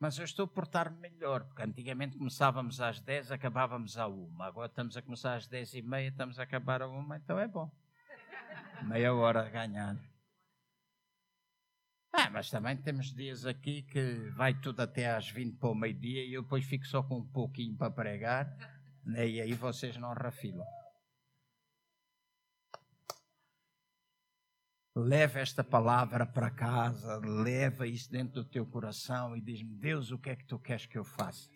Mas eu estou a portar-me melhor, porque antigamente começávamos às 10, acabávamos à 1. Agora estamos a começar às 10 e meia, estamos a acabar à 1, então é bom. Meia hora a ganhar. Ah, mas também temos dias aqui que vai tudo até às 20 para o meio-dia e eu depois fico só com um pouquinho para pregar, né? e aí vocês não rafilam. Leva esta palavra para casa, leva isso dentro do teu coração e diz-me: Deus, o que é que tu queres que eu faça?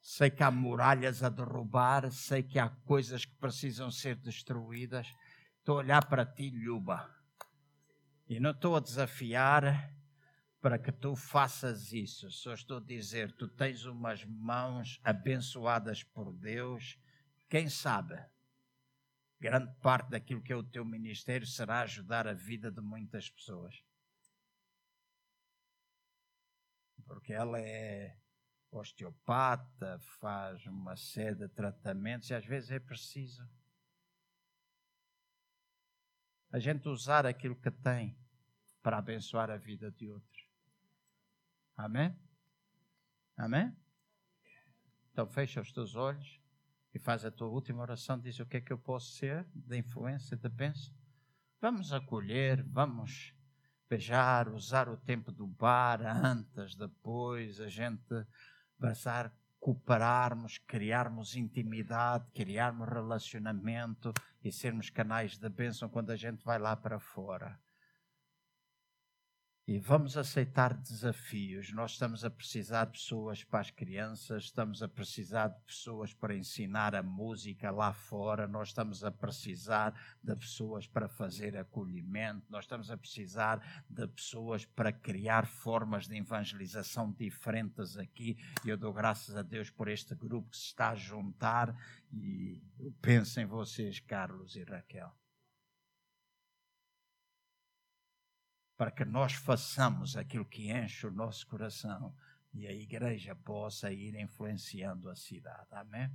Sei que há muralhas a derrubar, sei que há coisas que precisam ser destruídas. Estou a olhar para ti, Luba, e não estou a desafiar para que tu faças isso. Só estou a dizer: tu tens umas mãos abençoadas por Deus. Quem sabe? Grande parte daquilo que é o teu ministério será ajudar a vida de muitas pessoas. Porque ela é osteopata, faz uma série de tratamentos e às vezes é preciso a gente usar aquilo que tem para abençoar a vida de outros. Amém? Amém? Então fecha os teus olhos e faz a tua última oração, diz o que é que eu posso ser de influência, de bênção. Vamos acolher, vamos beijar, usar o tempo do bar, antes, depois, a gente passar, cooperarmos, criarmos intimidade, criarmos relacionamento e sermos canais de bênção quando a gente vai lá para fora. E vamos aceitar desafios. Nós estamos a precisar de pessoas para as crianças, estamos a precisar de pessoas para ensinar a música lá fora, nós estamos a precisar de pessoas para fazer acolhimento, nós estamos a precisar de pessoas para criar formas de evangelização diferentes aqui. E eu dou graças a Deus por este grupo que se está a juntar e eu penso em vocês, Carlos e Raquel. Para que nós façamos aquilo que enche o nosso coração e a igreja possa ir influenciando a cidade. Amém?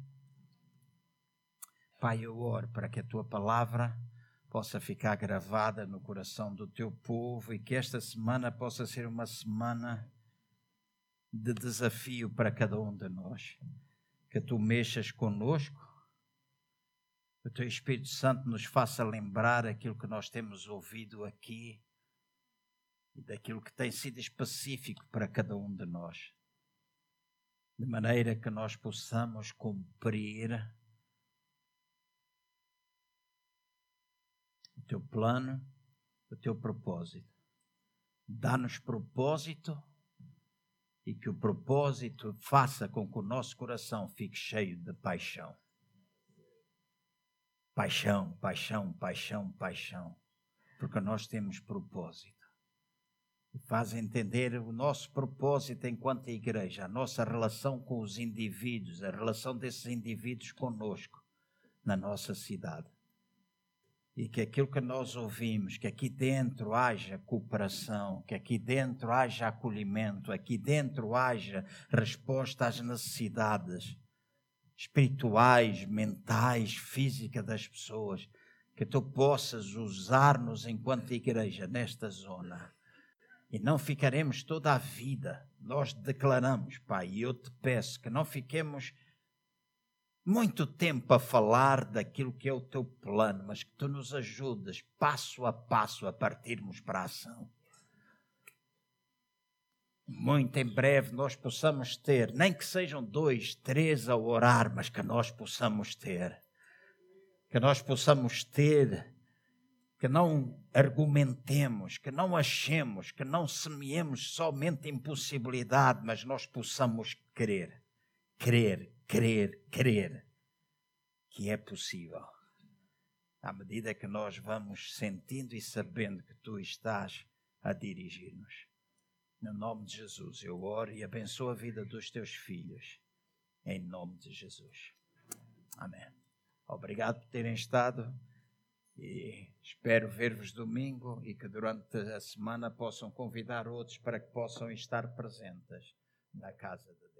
Pai, eu oro para que a tua palavra possa ficar gravada no coração do teu povo e que esta semana possa ser uma semana de desafio para cada um de nós. Que tu mexas conosco, que o teu Espírito Santo nos faça lembrar aquilo que nós temos ouvido aqui e daquilo que tem sido específico para cada um de nós, de maneira que nós possamos cumprir o teu plano, o teu propósito. Dá-nos propósito e que o propósito faça com que o nosso coração fique cheio de paixão. Paixão, paixão, paixão, paixão. Porque nós temos propósito. Faz entender o nosso propósito enquanto igreja, a nossa relação com os indivíduos, a relação desses indivíduos conosco na nossa cidade. E que aquilo que nós ouvimos, que aqui dentro haja cooperação, que aqui dentro haja acolhimento, aqui dentro haja resposta às necessidades espirituais, mentais, físicas das pessoas, que tu possas usar-nos enquanto igreja nesta zona e não ficaremos toda a vida. Nós declaramos, Pai, e eu te peço que não fiquemos muito tempo a falar daquilo que é o teu plano, mas que tu nos ajudes passo a passo a partirmos para a ação. Muito em breve nós possamos ter, nem que sejam dois, três a orar, mas que nós possamos ter, que nós possamos ter que não argumentemos, que não achemos, que não semeemos somente impossibilidade, mas nós possamos crer, crer, crer, crer que é possível. À medida que nós vamos sentindo e sabendo que tu estás a dirigir-nos. No nome de Jesus, eu oro e abençoo a vida dos teus filhos. Em nome de Jesus. Amém. Obrigado por terem estado. E espero ver-vos domingo e que durante a semana possam convidar outros para que possam estar presentes na casa de Deus.